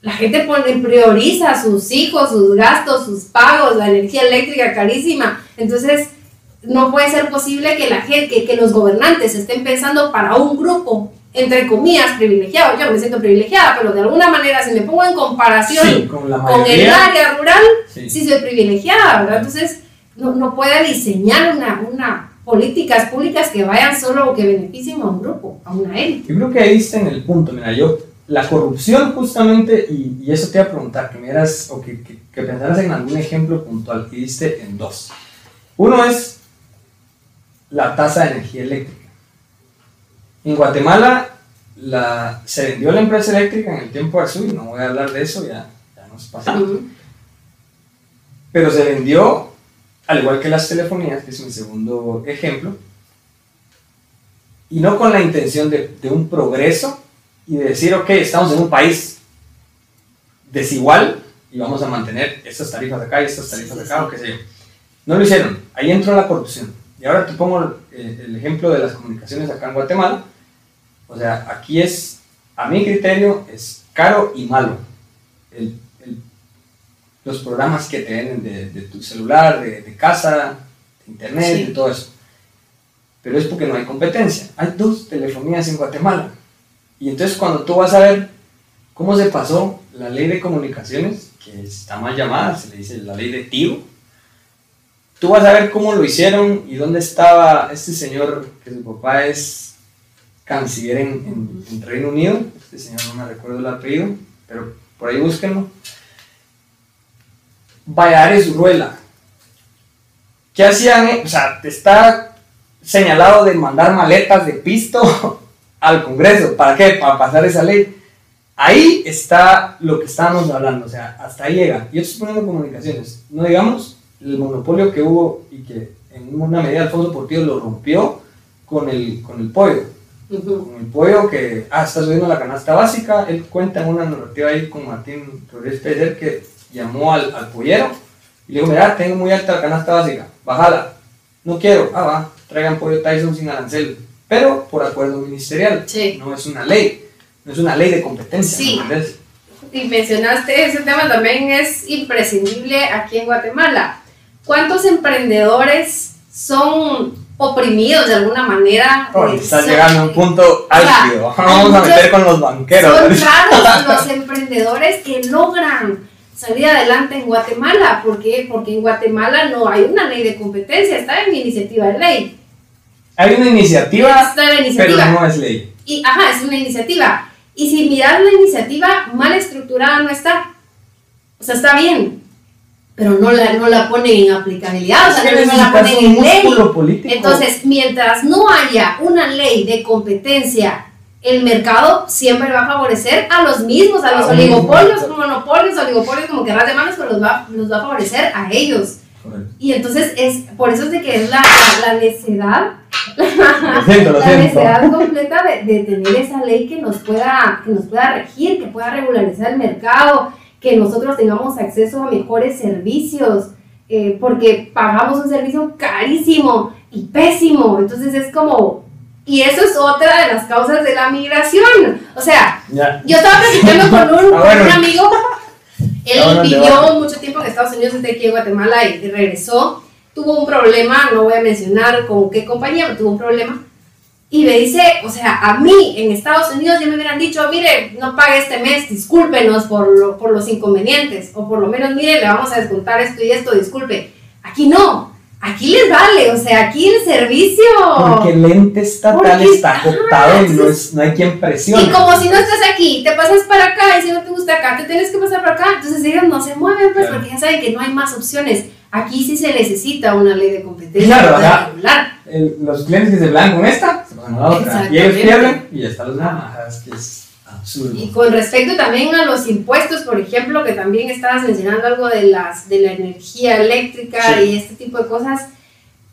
la gente pone, prioriza sus hijos, sus gastos, sus pagos, la energía eléctrica carísima. Entonces, no puede ser posible que la gente, que, que los gobernantes estén pensando para un grupo, entre comillas, privilegiado. Yo me siento privilegiada, pero de alguna manera, si me pongo en comparación Sí, con con el área rural, Sí. sí soy privilegiada, ¿verdad? Entonces, no, no puede diseñar una, una políticas públicas que vayan solo o que beneficien a un grupo, a una élite. Yo creo que ahí está en el punto. Mira, yo, la corrupción justamente, y, y eso te iba a preguntar, que me dieras, o que, que, que pensaras en algún ejemplo puntual, y diste en dos. Uno es la tasa de energía eléctrica. En Guatemala la, se vendió la empresa eléctrica en el tiempo y no voy a hablar de eso, ya, ya nos pasamos. Ujú. Pero se vendió, al igual que las telefonías, que es mi segundo ejemplo, y no con la intención de, de un progreso y de decir, ok, estamos en un país desigual y vamos a mantener estas tarifas acá y estas tarifas sí, acá, o qué sé yo. No lo hicieron, ahí entró la corrupción. Y ahora te pongo eh, el ejemplo de las comunicaciones acá en Guatemala. O sea, aquí es, a mi criterio, es caro y malo. El- los programas que te vienen de, de tu celular, de, de casa, de internet, Sí. de todo eso. Pero es porque no hay competencia. Hay dos telefonías en Guatemala. Y entonces cuando tú vas a ver cómo se pasó la ley de comunicaciones, que está mal llamada, se le dice la ley de tiro, tú vas a ver cómo lo hicieron y dónde estaba este señor, que su papá es canciller en, en- en Reino Unido, este señor no me recuerdo el apellido, pero por ahí búsquenlo. Valladares Uruela. ¿Qué hacían? eh? O sea, te está señalado de mandar maletas de pisto al Congreso. ¿Para qué? Para pasar esa ley. Ahí está lo que estábamos hablando, o sea, hasta ahí llega. Yo estoy poniendo comunicaciones, no digamos el monopolio que hubo y que en una medida Alfonso Portillo lo rompió con el, con el pollo. Con el pollo que, ah, está subiendo la canasta básica, él cuenta en una narrativa ahí con Martín Rodríguez Pérez que llamó al, al pollero y le dijo, mira, tengo muy alta la canasta básica, bájala. No quiero, ah, va, traigan pollo Tyson sin arancel, pero por acuerdo ministerial, Sí. no es una ley, no es una ley de competencia. Sí. ¿me entendés? Y mencionaste ese tema también es imprescindible aquí en Guatemala. ¿Cuántos emprendedores son oprimidos de alguna manera? Oh, son- llegando a un punto álgido. Vamos a meter con los banqueros. Son raros los emprendedores que logran salir adelante en Guatemala. ¿Por qué? Porque en Guatemala no hay una ley de competencia, está en iniciativa de ley. Hay una iniciativa, Está la pero iniciativa. no es ley. Y, ajá, es una iniciativa. Y si miras la iniciativa, mal estructurada no está. O sea, está bien, pero no la, no la ponen en aplicabilidad, o sea, no, no la ponen en ley. político. Entonces, mientras no haya una ley de competencia, el mercado siempre va a favorecer a los mismos, a los A un oligopolios, monopolios, oligopolios, como querrás llamarlos, pero los va, los va a favorecer a ellos. Correcto. Y entonces, es por eso es de que es la, la necedad Lo siento, la necesidad completa de, de tener esa ley que nos, pueda, que nos pueda regir, que pueda regularizar el mercado, que nosotros tengamos acceso a mejores servicios, eh, porque pagamos un servicio carísimo y pésimo. Entonces es como, y eso es otra de las causas de la migración. O sea, Ya. yo estaba platicando con un, Ah, bueno. un amigo, él vivió mucho tiempo en Estados Unidos, desde aquí en Guatemala y regresó. Tuvo un problema, no voy a mencionar con qué compañía, pero tuvo un problema. Y me dice, o sea, a mí en Estados Unidos ya me hubieran dicho, mire, no pague este mes, discúlpenos por, lo- por los inconvenientes. O por lo menos, mire, le vamos a descontar esto y esto, disculpe. Aquí no, aquí les vale, o sea, aquí el servicio... Porque el ente estatal Porque- está ajá, acotado y no, es, no hay quien presione. Y como si no estás aquí, te pasas para acá y si no te gusta acá, te tienes que pasar para acá. Entonces ellos no se mueven, pues, Claro. porque ya saben que no hay más opciones. Aquí sí se necesita una ley de competencia Claro, para regular. El- los clientes que se van con esta, se van a la otra. Y ellos pierden y ya están los demás. Ajá, Es que es absurdo. Y con respecto también a los impuestos, por ejemplo, que también estabas mencionando algo de, las, de la energía eléctrica Sí. y este tipo de cosas,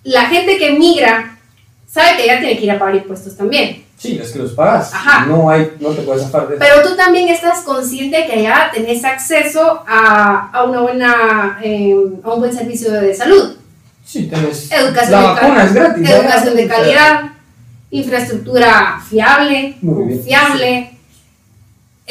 la gente que migra sabe que ya tiene que ir a pagar impuestos también. Sí, es que los pagas. Ajá. No, hay, no te puedes zafar de eso. Pero tú también estás consciente que allá tenés acceso a, a una buena, eh, a un buen servicio de salud. Sí, tenés. Educación, la de, vacuna es gratis. educación ¿verdad? de calidad, infraestructura fiable, Muy bien. confiable.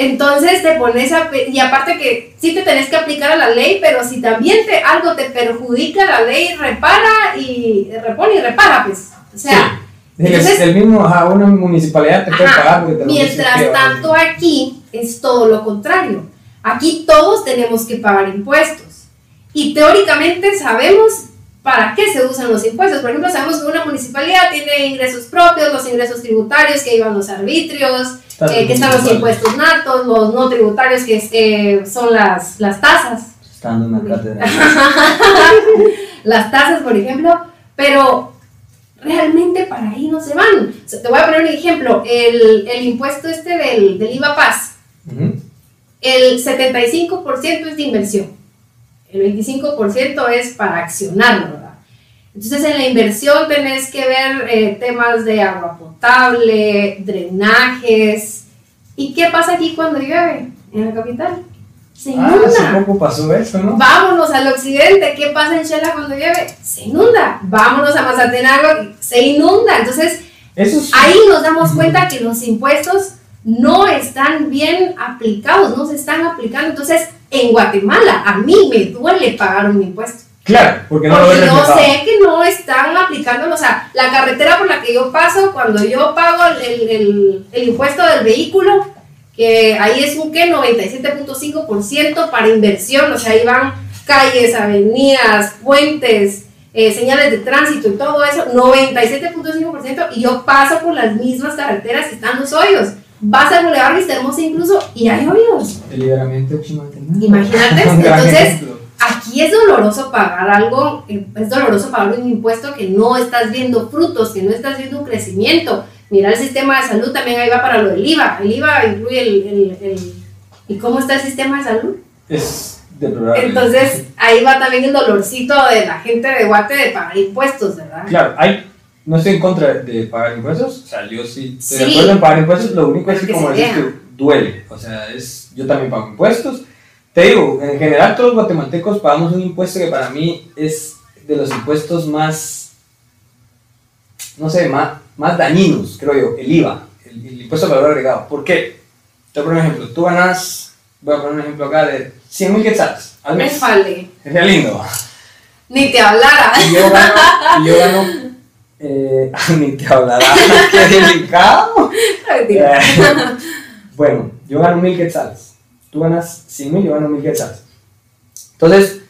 Entonces te pones a... Y aparte que sí te tenés que aplicar a la ley, pero si también te, algo te perjudica la ley, repara y repone y repara, pues. O sea, Sí, es entonces- el mismo, ajá, una municipalidad te puede Ajá. pagar porque te Mientras tanto aquí es todo lo contrario. Aquí todos tenemos que pagar impuestos. Y teóricamente sabemos para qué se usan los impuestos. Por ejemplo, sabemos que una municipalidad tiene ingresos propios, los ingresos tributarios, que iban los arbitrios, eh, que están los impuestos natos, los no tributarios, que es, eh, son las, las tasas. Está dando una cátedra. las tasas, por ejemplo, pero realmente para ahí no se van. O sea, te voy a poner un ejemplo, el, el impuesto este del, del IVA Paz, Ujú. el 75% es de inversión, el 25% es para accionarlo, ¿verdad? Entonces en la inversión tenés que ver eh, temas de agua potable, drenajes. ¿Y qué pasa aquí cuando llueve en la capital? Se Ah, inunda. hace poco pasó eso, ¿no? Vámonos al occidente. ¿Qué pasa en Shela cuando llueve? Se inunda. Vámonos a Mazatenango. Se inunda. Entonces, Eso es. ahí nos damos cuenta que los impuestos no están bien aplicados, no se están aplicando. Entonces, en Guatemala, a mí me duele pagar un impuesto. Claro, porque no lo Porque ves yo reflejado. sé que no están aplicándolo. O sea, la carretera por la que yo paso, cuando yo pago el, el- el impuesto del vehículo, que ahí es un que 97.5% para inversión. O sea, ahí van calles, avenidas, puentes, eh, señales de tránsito y todo eso. 97.5%. Y yo paso por las mismas carreteras y están los hoyos. Vas al Boulevard Vista Hermosa incluso y hay hoyos. El liberamiento de. Imagínate, entonces, ejemplo. Aquí es doloroso pagar algo, eh, es doloroso pagar un impuesto que no estás viendo frutos, que no estás viendo un crecimiento. Mira el sistema de salud, también ahí va para lo del IVA. El IVA incluye el... el- el- ¿Y cómo está el sistema de salud? Es deplorable. Entonces, ahí va también el dolorcito de la gente de Guate de pagar impuestos, ¿verdad? Claro, hay, no estoy en contra de pagar impuestos, o sea, yo sí estoy de Sí. acuerdo en pagar impuestos, lo único es que como tú, duele, o sea, es, yo también pago impuestos. Te digo, en general todos los guatemaltecos pagamos un impuesto que para mí es de los impuestos más, no sé, más, más dañinos, creo yo, el IVA, el, el impuesto al valor agregado. ¿Por qué? Te voy a poner un ejemplo, tú ganas, voy a poner un ejemplo acá de 100 mil quetzales al Me mes. fale. Sería lindo. Ni te hablara. Y yo gano, y yo gano, eh, ni te hablará, qué delicado. Eh, bueno, yo gano mil quetzales, tú ganas 100 mil, yo gano mil quetzales. Entonces,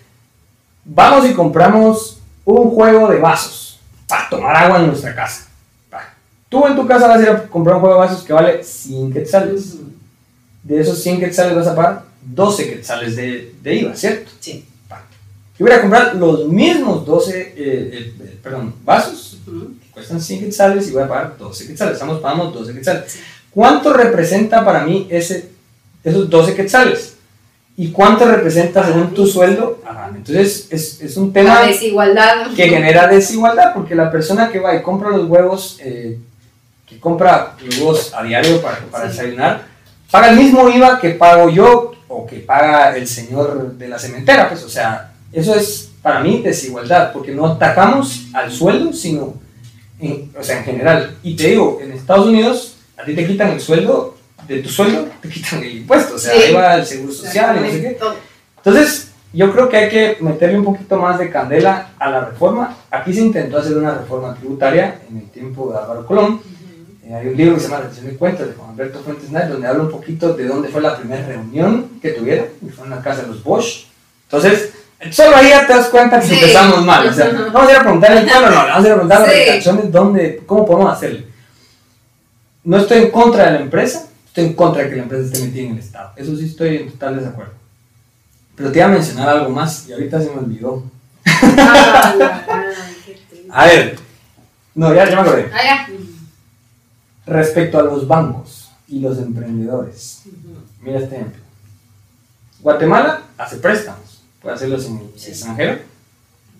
vamos y compramos un juego de vasos para tomar agua en nuestra casa. Tú en tu casa vas a ir a comprar un juego de vasos que vale 100 quetzales. De esos 100 quetzales vas a pagar 12 quetzales de, de IVA, ¿cierto? Sí. Yo voy a comprar los mismos 12, eh, eh, eh, perdón, vasos que cuestan 100 quetzales y voy a pagar 12 quetzales. Estamos pagando 12 quetzales. ¿Cuánto representa para mí ese, esos 12 quetzales? ¿Y cuánto representa según tu sueldo? Ajá, Entonces es, es un tema La desigualdad. que genera desigualdad porque la persona que va y compra los huevos, eh, que compra los huevos a diario para, para Sí. desayunar, paga el mismo IVA que pago yo o que paga el señor de la cementera. Pues, o sea, eso es para mí desigualdad porque no atacamos al sueldo, sino en, o sea, en general. Y te digo, en Estados Unidos a ti te quitan el sueldo, de tu sueldo te quitan el impuesto, o sea, Sí. ahí va el seguro social y no sé qué. Entonces, yo creo que hay que meterle un poquito más de candela a la reforma. Aquí se intentó hacer una reforma tributaria en el tiempo de Álvaro Colón. Eh, hay un libro que se llama Rendición de Cuentas de Juan Alberto Fuentes Nay, donde habla un poquito de dónde fue la primera reunión que tuvieron, y fue en la casa de los Bosch. Entonces, solo ahí ya te das cuenta que Sí. empezamos mal. O sea, vamos a ir a preguntar el pueblo, no, vamos a ir a preguntar a las Sí. delegaciones dónde, cómo podemos hacerle. No estoy en contra de la empresa, estoy en contra de que la empresa esté metida en el Estado. Eso sí estoy en total desacuerdo. Pero te iba a mencionar algo más y ahorita se me olvidó. A ver, no, ya, ya me acordé. Ah. Respecto a los bancos y los emprendedores, mira este ejemplo. Guatemala hace préstamos, puede hacerlos en el extranjero,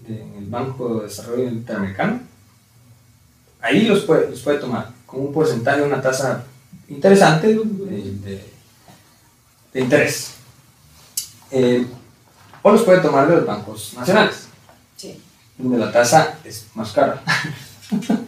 en el Banco de Desarrollo Interamericano. Ahí los puede, los puede tomar con un porcentaje, una tasa interesante de, de- interés. Eh, o los puede tomar de los bancos nacionales. Sí. donde la tasa es más cara.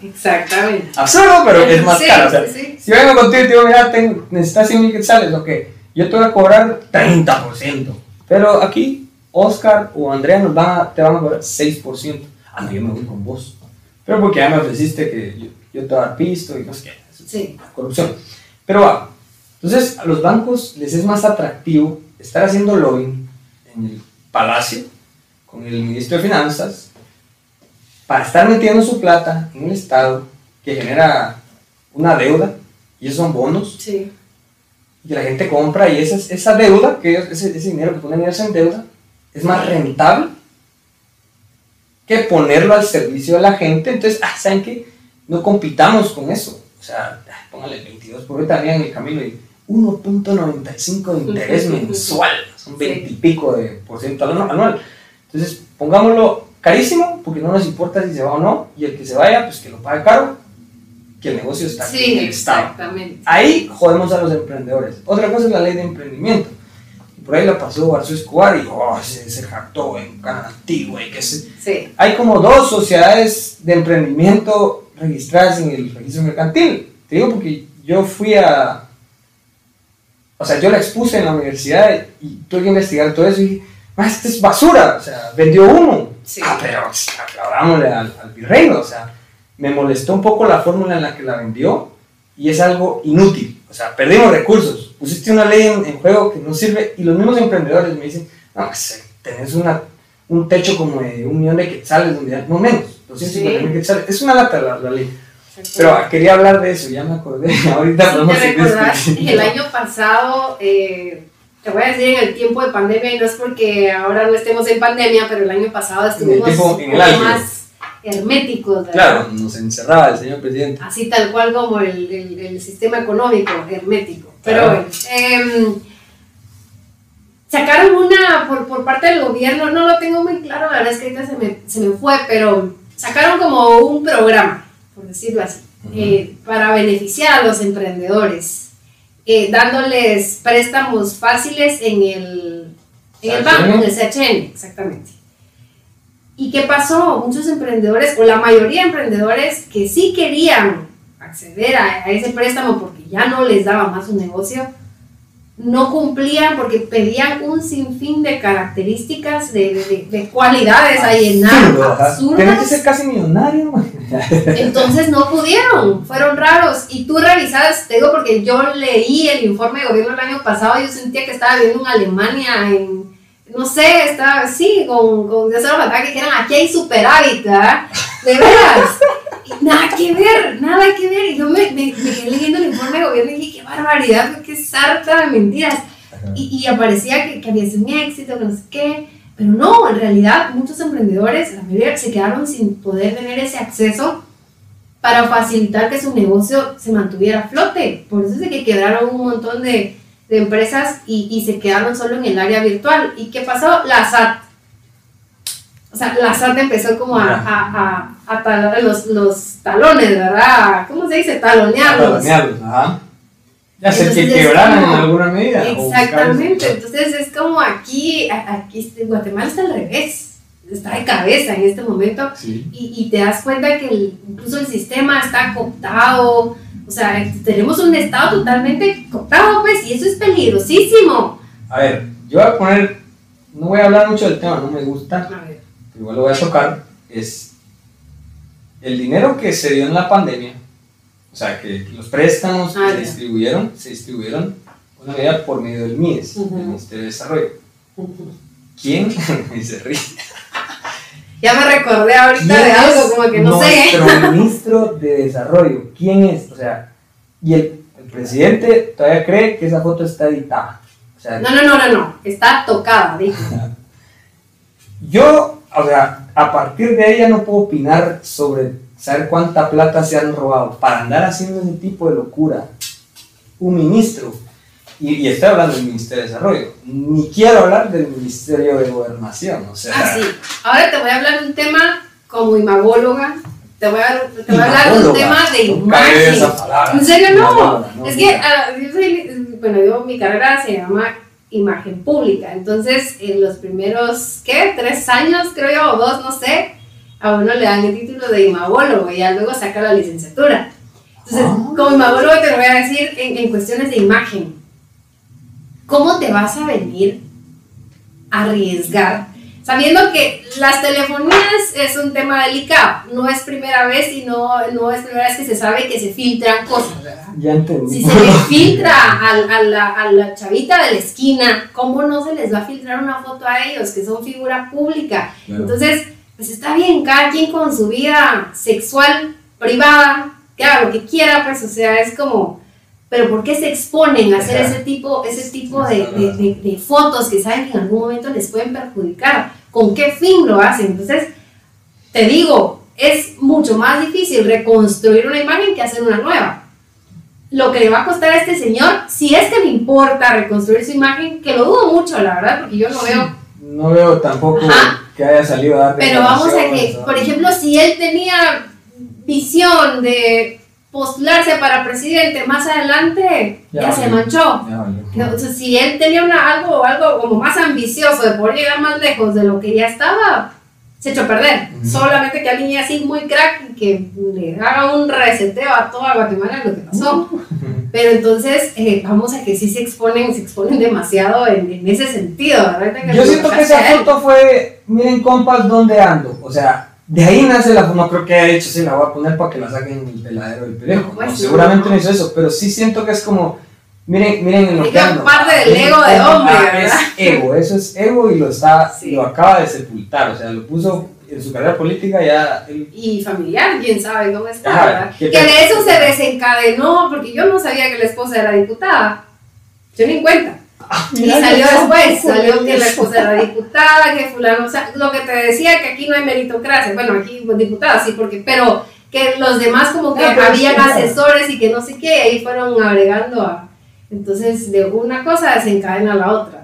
Exactamente. Absurdo, pero es más Sí, cara. O sea, sí, sí. Si vengo contigo y te digo, mira, tengo, necesitas 100 mil quetzales, ok, yo te voy a cobrar 30%. Pero aquí, Oscar o Andrea nos van a- te van a cobrar 6%. Ah, no, yo me voy con vos. Pero porque ya me ofreciste que yo, yo te voy a dar pisto y no sé qué. Sí. corrupción. Pero va. Entonces, a los bancos les es más atractivo estar haciendo lobbying en el palacio con el ministro de Finanzas para estar metiendo su plata en el Estado que genera una deuda y esos son bonos Sí. y que la gente compra y esa, esa deuda, que ese, ese dinero que ponen ellos en deuda, es más rentable que ponerlo al servicio de la gente. Entonces, ah, ¿saben qué? No compitamos con eso. O sea, póngale 22 por ahorita también en el camino y 1.95 de interés mensual. Son Sí. 20 y pico de por ciento anu- anual. Entonces, pongámoslo carísimo porque no nos importa si se va o no y el que se vaya, pues que lo pague caro, que el negocio está aquí en el Estado. exactamente. Ahí jodemos a los emprendedores. Otra cosa es la ley de emprendimiento. Por ahí la pasó Barzo Escobar y oh, se, se jactó en Canal Antigua y se... Sí. Hay como dos sociedades de emprendimiento registradas en el registro mercantil. Te digo porque yo fui a... O sea, yo la expuse en la universidad y tuve que investigar todo eso y dije, "Ah, esto es basura. O sea, vendió uno. Sí. Ah, pero aplaudámosle al, al virreino. O sea, me molestó un poco la fórmula en la que la vendió y es algo inútil. O sea, perdimos recursos. Pusiste una ley en, en juego que no sirve y los mismos emprendedores me dicen, no, pues, tenés una, un techo como de un millón de quetzales, donde ya- no menos, 250 mil Sí. quetzales. Es una lata la, la ley. Pero ah, quería hablar de eso, ya me acordé. Ahorita podemos te seguir recordás, discutiendo. el año pasado, eh, te voy a decir en el tiempo de pandemia, y no es porque ahora no estemos en pandemia, pero el año pasado estuvimos tiempo- en el álgido. más herméticos, ¿verdad? Claro, nos encerraba el señor presidente. Así tal cual como el, el- el sistema económico hermético. Pero Claro. bueno, em, sacaron una por, por parte del gobierno, no lo tengo muy claro, la verdad es que ahorita se me, se me fue, pero sacaron como un programa, por decirlo así, eh, para beneficiar a los emprendedores, eh, dándoles préstamos fáciles en el, en el banco, en el CHN, exactamente. ¿Y qué pasó? Muchos emprendedores, o la mayoría de emprendedores que sí querían acceder a, a ese préstamo porque ya no les daba más su negocio, no cumplían porque pedían un sinfín de características, de, de- de cualidades a llenar. Tienes que absurdas. ser casi millonario. Entonces no pudieron, fueron raros. Y tú revisabas, te digo porque yo leí el informe de gobierno el año pasado y yo sentía que estaba viviendo en Alemania, en, no sé, estaba así, con, con ya solo faltaba que dijeran, aquí hay superávit, ¿verdad? De veras. Y nada que ver, nada que ver. Y yo me, me, me quedé leyendo el informe de gobierno y dije, barbaridad, qué sarta de mentiras. Y, y aparecía que, que había sido un éxito, que no sé qué. Pero no, en realidad muchos emprendedores, la mayoría, se quedaron sin poder tener ese acceso para facilitar que su negocio se mantuviera a flote. Por eso es de que quedaron un montón de, de empresas y, y se quedaron solo en el área virtual. ¿Y qué pasó? La SAT. O sea, la SAT empezó como a, a, a, a talar los, los talones, ¿verdad? ¿Cómo se dice? Talonearlos. Talonearlos, ajá. Ya sé que quebraran en alguna medida. Exactamente, buscar- entonces es como aquí, aquí este- Guatemala está al revés, está de cabeza en este momento Sí. y, y te das cuenta que el- incluso el sistema está cooptado, o sea, tenemos un estado totalmente cooptado, pues, y eso es peligrosísimo. A ver, yo voy a poner, no voy a hablar mucho del tema, no me gusta, pero igual lo voy a tocar, es el dinero que se dio en la pandemia, o sea, que los préstamos Ah, que se ya. distribuyeron, se distribuyeron una medida por medio del MIDES, Ujú. del Ministerio de Desarrollo. ¿Quién? y se ríe. Ya me recordé ahorita de ¿Quién algo, como que no sé. Nuestro ministro de Desarrollo, ¿quién es? O sea, y el, el presidente todavía cree que esa foto está editada. O sea, No, no, no, no, no, está tocada, dijo. Yo, o sea, a partir de ya no puedo opinar sobre saber cuánta plata se han robado para andar haciendo ese tipo de locura. Un ministro, y, y estoy hablando del Ministerio de Desarrollo, ni quiero hablar del Ministerio de Gobernación, o sea, Ah, sí. Ahora te voy a hablar de un tema como imagóloga. Te voy a, te voy a hablar de un tema de imagen. esa palabra. ¿En serio no? Imagóloga, no, es que, ah, yo soy, bueno, yo, mi carrera se llama imagen pública. Entonces, en los primeros, ¿qué? Tres años, creo yo, o dos, no sé, a uno le dan el título de imagólogo y ya luego saca la licenciatura. Entonces, Ah. como imagólogo te lo voy a decir en, en cuestiones de imagen. ¿Cómo te vas a venir a arriesgar? Sabiendo que las telefonías es un tema delicado, no es primera vez y no, no es primera vez que se sabe que se filtran cosas, ¿verdad? Ya entendí. Si se le filtra a, a la, a la chavita de la esquina, ¿cómo no se les va a filtrar una foto a ellos que son figura pública? Claro. Entonces, pues está bien, cada quien con su vida sexual, privada, que haga lo que quiera, pues, o sea, es como, pero ¿por qué se exponen a hacer ese tipo, ese tipo de, de- de- de fotos que saben que en algún momento les pueden perjudicar? ¿Con qué fin lo hacen? Entonces, te digo, es mucho más difícil reconstruir una imagen que hacer una nueva. Lo que le va a costar a este señor, si es que le importa reconstruir su imagen, que lo dudo mucho, la verdad, porque yo no veo No veo tampoco Ajá. Que haya salido a dar pero vamos a que, por ejemplo, si él tenía visión de postularse para presidente más adelante, Ya ya, se manchó. Ya si él tenía una, algo, algo como más ambicioso de poder llegar más lejos de lo que ya estaba, se echó a perder. Solamente que alguien así muy crack y que le haga un reseteo a toda Guatemala lo que pasó. Pero entonces, eh, vamos a que sí se exponen, se exponen demasiado en, en ese sentido. ¿verdad? Yo siento que esa foto fue, miren compas, ¿dónde ando? O sea, de ahí nace la no creo que haya dicho, sí, la voy a poner para que la saquen el peladero del pellejo. Pues No, sí. seguramente no hizo eso, pero sí siento que es como, miren, miren en lo que ando. parte del ego de hombre, ah, ¿verdad? Es ego, eso es ego y lo está, Sí. lo acaba de sepultar, o sea, lo puso en su carrera política ya, él y familiar, quién sabe cómo está, Ajá, ¿verdad? ¿qué Que de eso se desencadenó, porque yo no sabía que la esposa era diputada. Yo ni en cuenta. Y mira, salió después, salió que la esposa era diputada, que fulano, o sea, lo que te decía que aquí no hay meritocracia, bueno, aquí pues, diputada sí, porque, pero que los demás como que Ah, habían sí, asesores y que no sé qué, ahí fueron agregando a, entonces de una cosa desencadena a la otra.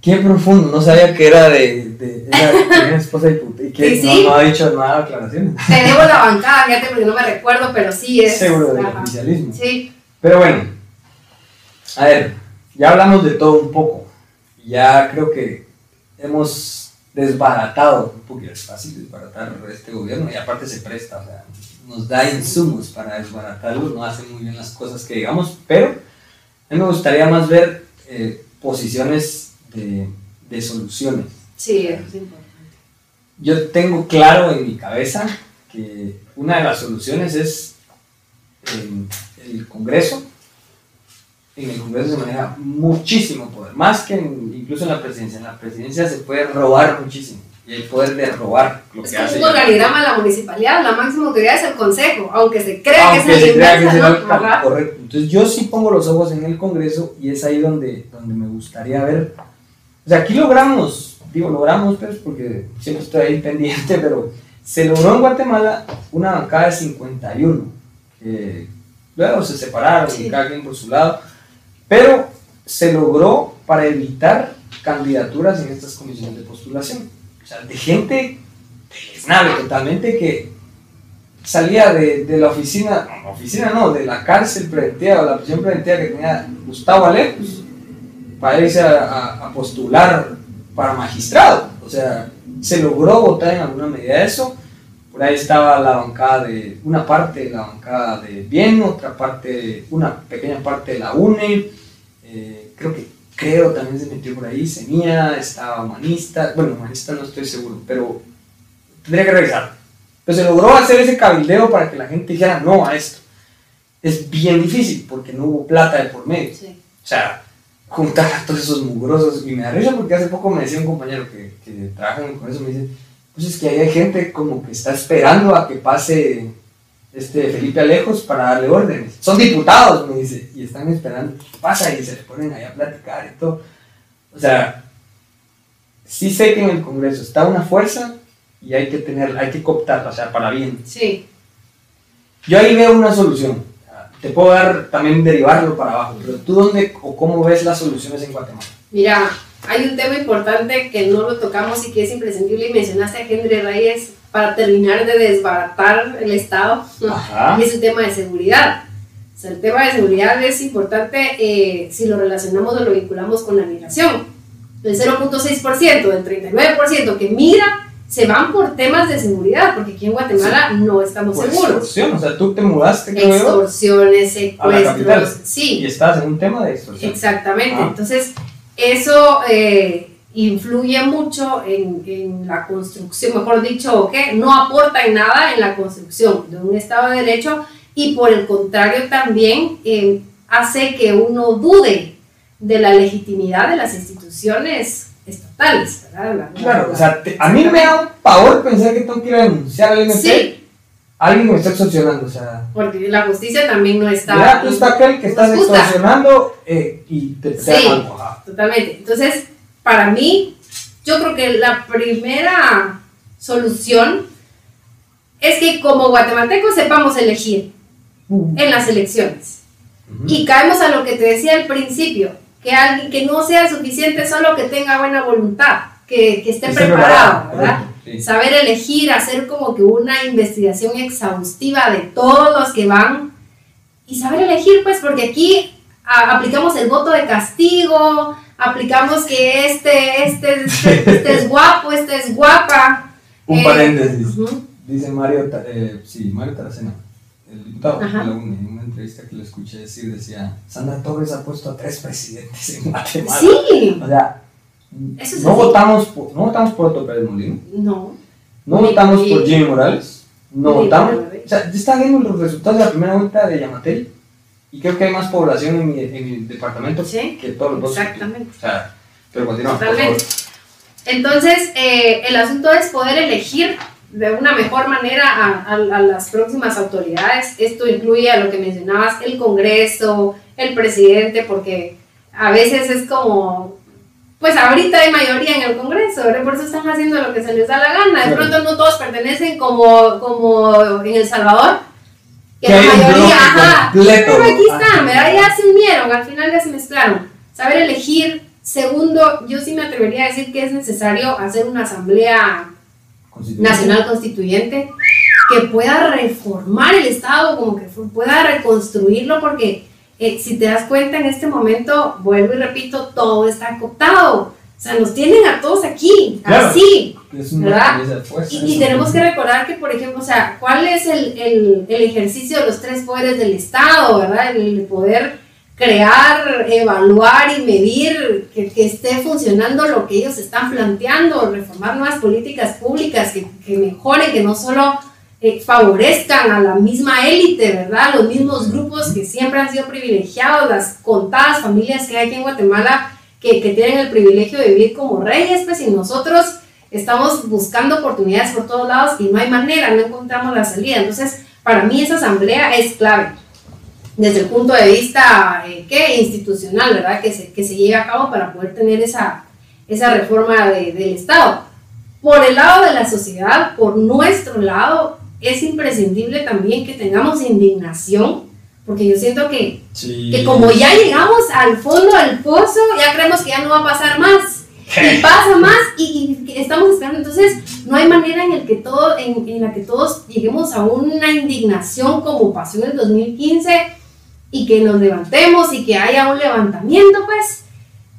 Qué profundo, no sabía que era de, de era, tenía esposa y que Sí, sí. No, ha dicho nada de aclaraciones. Tenemos la bancada, fíjate, porque no me recuerdo, pero sí es. Seguro del ajá. oficialismo. Sí, Pero bueno, a ver, ya hablamos de todo un poco. Ya creo que hemos desbaratado, poquito es fácil desbaratar este gobierno y aparte se presta, o sea, nos da insumos para desbaratarlo, no hace muy bien las cosas que digamos, pero a mí me gustaría más ver eh, posiciones de, de soluciones. sí, eso es importante. Yo tengo claro en mi cabeza que una de las soluciones es en el Congreso. En el Congreso se maneja muchísimo poder, más que en- incluso en la presidencia. En la presidencia se puede robar muchísimo y hay poder de robar lo Es que hace. un organigrama de la municipalidad, la máxima autoridad es el consejo, aunque se crea Aunque que es se el crea que ¿no? el correcto. Entonces yo sí pongo los ojos en el Congreso y es ahí donde, donde me gustaría ver. O sea, aquí logramos, digo logramos pues porque siempre estoy ahí pendiente, pero se logró en Guatemala una bancada de 51, que luego se separaron Sí. y cada quien por su lado, pero se logró para evitar candidaturas en estas comisiones de postulación. O sea, de gente deleznable totalmente que salía de, de la oficina, no, oficina no, de la cárcel preventiva o la prisión preventiva que tenía Gustavo Alejos para irse a, a- a postular para magistrado. O sea, se logró votar en alguna medida eso. Por ahí estaba la bancada de, una parte de la bancada de Bien, otra parte, una pequeña parte de la UNE. eh, creo que creo también se metió por ahí, Semilla, estaba Humanista, bueno, Humanista no estoy seguro, pero tendría que revisar. Pero se logró hacer ese cabildeo para que la gente dijera no a esto. Es bien difícil porque no hubo plata de por medio. Sí. O sea, juntar a todos esos mugrosos. Y me da risa porque hace poco me decía un compañero que, que trabaja en el Congreso, me dice, pues es que ahí hay gente como que está esperando a que pase este Felipe Alejos para darle órdenes. Son diputados, me dice, y están esperando que pasa y se les ponen ahí a platicar y todo. O sea, sí sé que en el Congreso está una fuerza y hay que tener, hay que cooptarla, o sea, para bien. Sí. Yo ahí veo una solución. Te puedo dar también derivarlo para abajo, pero tú dónde o cómo ves las soluciones en Guatemala? Mira, hay un tema importante que no lo tocamos y que es imprescindible y mencionaste a Henry Reyes para terminar de desbaratar el Estado. Ajá. Y es el tema de seguridad. O sea, el tema de seguridad es importante eh, si lo relacionamos o lo vinculamos con la migración. El 0.6%, del 39% que migra, se van por temas de seguridad, porque aquí en Guatemala no estamos Por seguros. extorsión, o sea, tú te mudaste, creo Extorsiones, secuestros, sí, y estás en un tema de extorsión. Exactamente. Ah. Entonces, eso eh, influye mucho en, en la construcción, mejor dicho, que no aporta en nada en la construcción de un Estado de Derecho y por el contrario también eh, hace que uno dude de la legitimidad de las instituciones estatales. ¿verdad? La- Claro, la- o sea, te- a mí me da un pavor pensar que tengo que ir a denunciar al MP. Sí, Alguien que me está extorsionando, o sea. porque la justicia también no está... Mira, tú está aquel que estás Justa. extorsionando eh, y te, te Sí. algo. Totalmente. Entonces, para mí, yo creo que la primera solución es que como guatemaltecos sepamos elegir en las elecciones. Y caemos a lo que te decía al principio, que alguien que no sea suficiente solo que tenga buena voluntad, que, que esté preparado, ¿verdad? sí. Saber elegir, hacer como que una investigación exhaustiva de todos los que van y saber elegir, pues, porque aquí a- aplicamos el voto de castigo, aplicamos que este, este, este, este es guapo, este es guapa. Un eh, paréntesis. Dice Mario, eh, sí, Mario Taracena, el diputado la UNE, en una entrevista que lo escuché decir, decía, Sandra Torres ha puesto a tres presidentes en Guatemala. Sí, O sea, Eso no, votamos por, no votamos por Otto Pérez Molina, no. no Ni- votamos ni- por Jimmy Morales, no votamos. O sea, ya están viendo los resultados de la primera vuelta de Yamatel y creo que hay más población en mi, en mi departamento Sí, que todos los tú. exactamente. O sea, pero continuamos. Entonces, eh, el asunto es poder elegir de una mejor manera a, a- a las próximas autoridades. Esto incluye a lo que mencionabas, el Congreso, el presidente, porque a veces es como, pues ahorita hay mayoría en el Congreso, ¿verdad? por eso están haciendo lo que se les da la gana. De pronto no todos pertenecen como, como en El Salvador, que la mayoría, ajá, pero aquí están. ¿verdad? Ya se unieron, al final ya se mezclaron. Saber elegir. Segundo, yo sí me atrevería a decir que es necesario hacer una asamblea Constituyente. nacional constituyente que pueda reformar el Estado, como que pueda reconstruirlo, porque eh, si te das cuenta en este momento, vuelvo y repito, todo está cooptado. O sea, nos tienen a todos aquí, Claro. así. ¿verdad? fuerza, Y, tenemos que recordar que, por ejemplo, o sea, ¿cuál es el, el, el ejercicio de los tres poderes del Estado, verdad? El, el poder crear, evaluar y medir que, esté funcionando lo que ellos están planteando, reformar nuevas políticas públicas que, que mejoren, que no solo eh, favorezcan a la misma élite, ¿verdad? Los mismos grupos que siempre han sido privilegiados, las contadas familias que hay aquí en Guatemala que, que tienen el privilegio de vivir como reyes, pues, y nosotros estamos buscando oportunidades por todos lados y no hay manera, no encontramos la salida. Entonces, para mí esa asamblea es clave desde el punto de vista eh, ¿qué? institucional, ¿verdad? Que se, que se lleve a cabo para poder tener esa, esa reforma de- del Estado. Por el lado de la sociedad, por nuestro lado, es imprescindible también que tengamos indignación, porque yo siento que Sí. que como ya llegamos al fondo del pozo, ya creemos que ya no va a pasar más. Y pasa más y, y estamos esperando. Entonces, no hay manera en, el que todo, en, en la que todos lleguemos a una indignación como pasó en el 2015 y que nos levantemos y que haya un levantamiento, pues.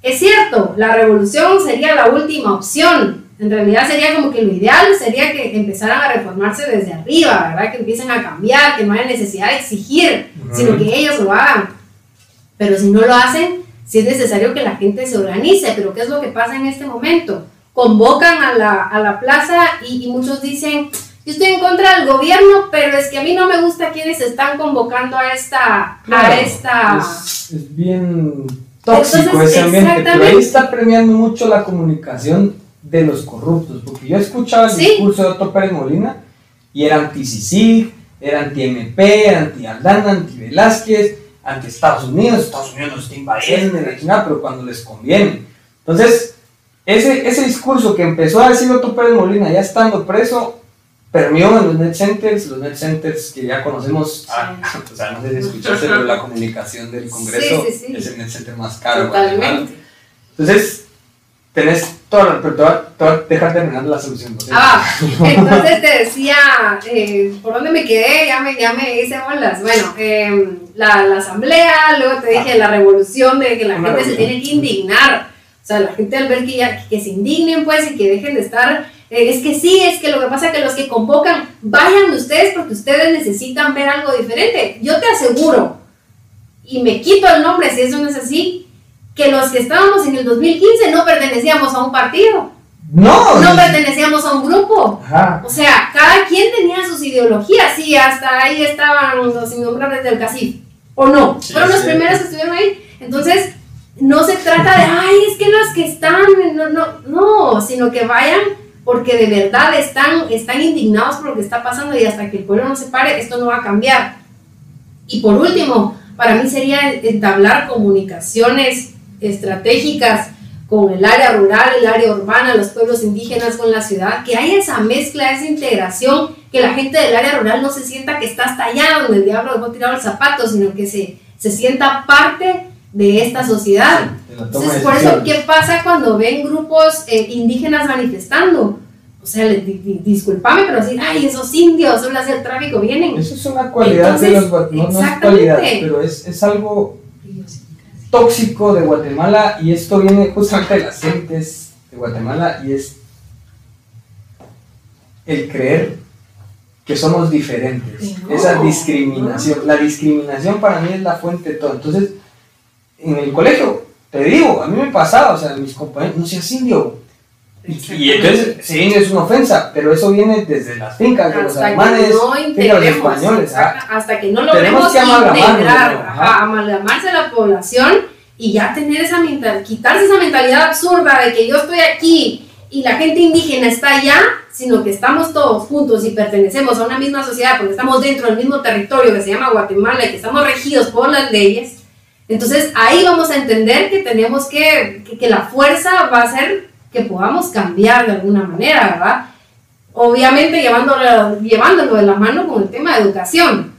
Es cierto, la revolución sería la última opción. En realidad sería como que lo ideal sería que empezaran a reformarse desde arriba, ¿verdad? Que empiecen a cambiar, que no haya necesidad de exigir, sino que ellos lo hagan. Pero si no lo hacen, sí es necesario que la gente se organice. Pero ¿qué es lo que pasa en este momento? Convocan a la, a la plaza y, y muchos dicen, yo estoy en contra del gobierno, pero es que a mí no me gusta quienes están convocando a esta... Claro, a esta Es, es bien tóxico Entonces, ese ambiente, pero ahí está premiando mucho la comunicación de los corruptos, porque yo escuchaba el Sí. discurso de Otto Pérez Molina y era anti-CICIG, era anti-MP, era anti-Aldana, anti-Velázquez, anti-Estados Unidos, Estados Unidos nos está invadiendo, y la chingada, pero cuando les conviene. Entonces, ese, ese discurso que empezó a decir Otto Pérez Molina ya estando preso, permeó en los net centers, los net centers que ya conocemos, ah, o sea, no sé si escuchaste, pero la comunicación del Congreso Sí, sí, sí. es el net center más caro. Totalmente. Entonces, tenés toda la, pero te voy a- te voy a dejar terminando la solución. ¿ok? Ah, entonces te decía, eh, ¿por dónde me quedé? Ya me, ya me hice bolas. Bueno, eh, la, la asamblea, luego te dije la revolución de que la gente se revolución. tiene que indignar. O sea, la gente al ver que, ya, que se indignen, pues, y que dejen de estar es que sí, es que lo que pasa es que los que convocan, vayan ustedes porque ustedes necesitan ver algo diferente. Yo te aseguro, y me quito el nombre si eso no es así, que los que estábamos en el 2015 no pertenecíamos a un partido. No, No pertenecíamos a un grupo. Ajá. O sea, cada quien tenía sus ideologías, sí, hasta ahí estaban los innombrables del CACIF, o no, Sí, fueron los primeros que estuvieron ahí. Entonces, no se trata de, ay, es que los que están, no, no, no, sino que vayan porque de verdad están, están indignados por lo que está pasando y hasta que el pueblo no se pare, esto no va a cambiar. Y por último, para mí sería entablar comunicaciones estratégicas con el área rural, el área urbana, los pueblos indígenas con la ciudad, que haya esa mezcla, esa integración, que la gente del área rural no se sienta que está hasta allá el diablo dejó tirado el zapato, sino que se, se sienta parte de esta sociedad. De Entonces, de por eso. ¿qué pasa cuando ven grupos eh, indígenas manifestando? O sea, le- di- di- discúlpame, pero decir, ay, esos indios, solo hacer tráfico, vienen. Eso es una cualidad de Entonces, los gua- no, no es exactamente. cualidad, pero es, es algo tóxico de Guatemala y esto viene justamente de las gentes de Guatemala y es el creer que somos diferentes. No, Esa discriminación. La discriminación para mí es la fuente de todo. Entonces, en el colegio, te digo, a mí me pasaba, o sea, mis compañeros, no seas indio. Y, entonces, sí, es una ofensa, pero eso viene desde las fincas de los alemanes, no fincas integremos, españoles. ah. hasta que no logremos que integrar, amalgamarse la población y ya tener esa mentalidad, quitarse esa mentalidad absurda de que yo estoy aquí y la gente indígena está allá, sino que estamos todos juntos y pertenecemos a una misma sociedad porque estamos dentro del mismo territorio que se llama Guatemala y que estamos regidos por las leyes. Entonces ahí vamos a entender que tenemos que, que, que la fuerza va a ser que podamos cambiar de alguna manera, ¿verdad? Obviamente llevándolo, llevándolo de la mano con el tema de educación,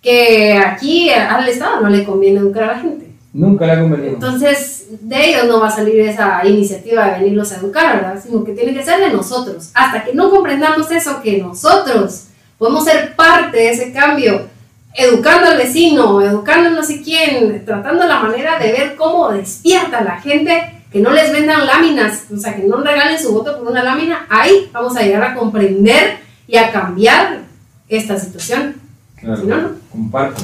que aquí al Estado no le conviene educar a la gente. Nunca le ha convenido. Entonces, de ellos no va a salir esa iniciativa de venirlos a educar, ¿verdad? Sino que tiene que ser de nosotros. Hasta que no comprendamos eso, que nosotros podemos ser parte de ese cambio, educando al vecino, educando a no sé quién, tratando la manera de ver cómo despierta a la gente, que no les vendan láminas, o sea, que no regalen su voto por una lámina, ahí vamos a llegar a comprender y a cambiar esta situación. Claro, Si no, no. comparto.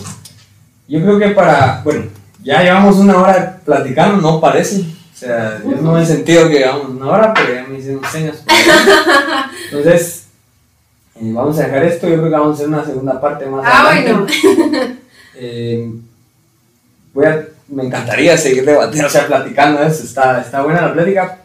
Yo creo que para, bueno, ya llevamos una hora platicando, no parece. O sea, yo no he sentido que llevamos una hora, pero ya me hicieron señas. Entonces, eh, vamos a dejar esto. Yo creo que vamos a hacer una segunda parte más Ah, adelante. bueno. Eh, voy a, me encantaría seguir debatiendo, o sea, platicando eso. Está, está buena la plática,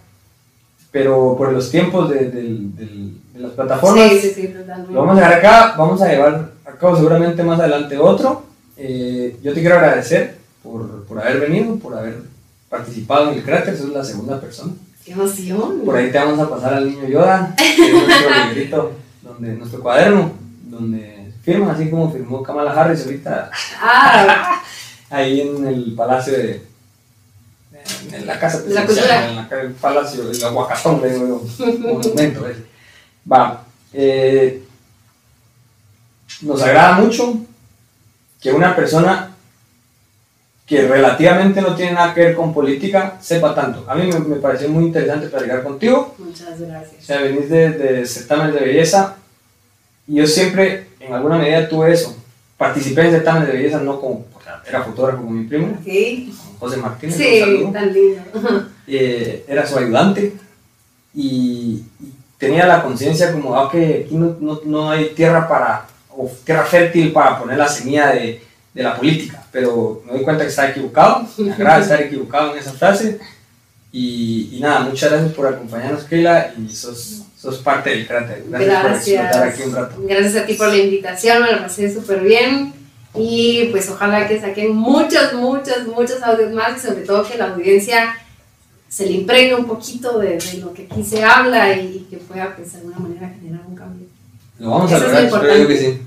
pero por los tiempos de, del- de las plataformas. Sí, sí, sí, totalmente. Lo vamos a dejar acá, vamos a llevar a cabo seguramente más adelante otro. Eh, yo te quiero agradecer por, por haber venido, por haber participado en el cráter, sos la segunda persona. Qué emoción. Por ahí te vamos a pasar al niño Yoda, que es nuestro librito, donde, nuestro cuaderno, donde firma, así como firmó Kamala Harris ahorita Ah, ahí en el palacio de... En la casa La cultura. en la el palacio, el aguacatón, le digo monumento. ese. Va, eh, nos agrada mucho que una persona que relativamente no tiene nada que ver con política sepa tanto. A mí me, me pareció muy interesante platicar contigo. muchas O gracias. sea, venís de, de certámenes de belleza yo siempre, en alguna medida, tuve eso. Participé en certámenes de belleza no como, sea, era fotógrafo con mi primo, Sí, José Martínez. sí, saludo. tan lindo. eh, era su ayudante. Y, y tenía la conciencia como, ah, ok, aquí no, no, no hay tierra para, o tierra fértil para poner la semilla de, de la política, pero me doy cuenta que estaba equivocado, me agrada estar equivocado en esa frase y, y nada, muchas gracias por acompañarnos, Keila, y sos, sos parte del cráter. Gracias, por explotar aquí un rato. Gracias a ti por la invitación, me lo pasé súper bien. Y pues ojalá que saquen muchos, muchos, muchos audios más y sobre todo que la audiencia se le impregne un poquito de, de lo que aquí se habla y que pueda pues de alguna manera generar un cambio. Lo vamos a Eso lograr, lo espero que sí.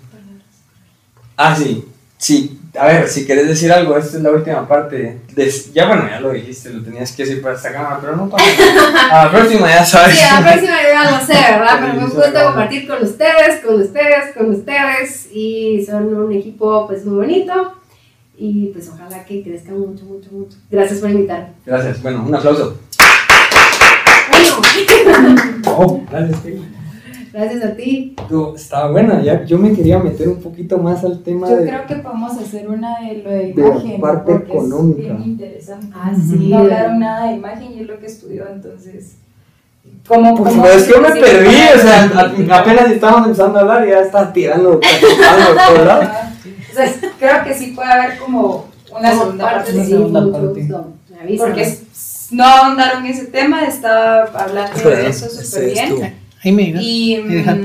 Ah, sí. Sí, a ver, si querés decir algo, esta es la última parte. Des- ya bueno, ya lo dijiste, lo tenías que decir para esta cámara, pero no nada. A la próxima ya sabes. Sí, a la próxima ya lo sé, ¿verdad? Pero me gusta compartir con ustedes, con ustedes, con ustedes y son un equipo pues muy bonito y pues ojalá que crezcan mucho, mucho, mucho. Gracias por invitarme. Gracias. Bueno, un aplauso. Bueno. Oh, gracias. Gracias a ti. Tú, Estaba buena, ya, yo me quería meter un poquito más al tema Yo de... creo que podemos hacer una de lo de De la imagen. parte porque económica. Es bien interesante. Ah, sí. No hablaron nada de imagen y es lo que estudió, entonces. ¿Cómo, Pues cómo- no, es que yo me perdí, o sea, apenas estábamos empezando a hablar y ya estaba tirando, de lados. Ah, Entonces, creo que sí puede haber como una Como segunda parte, parte. sí, sí, segunda parte. Porque no ahondaron en ese tema, estaba hablando de eso súper bien. Ahí me. Y Me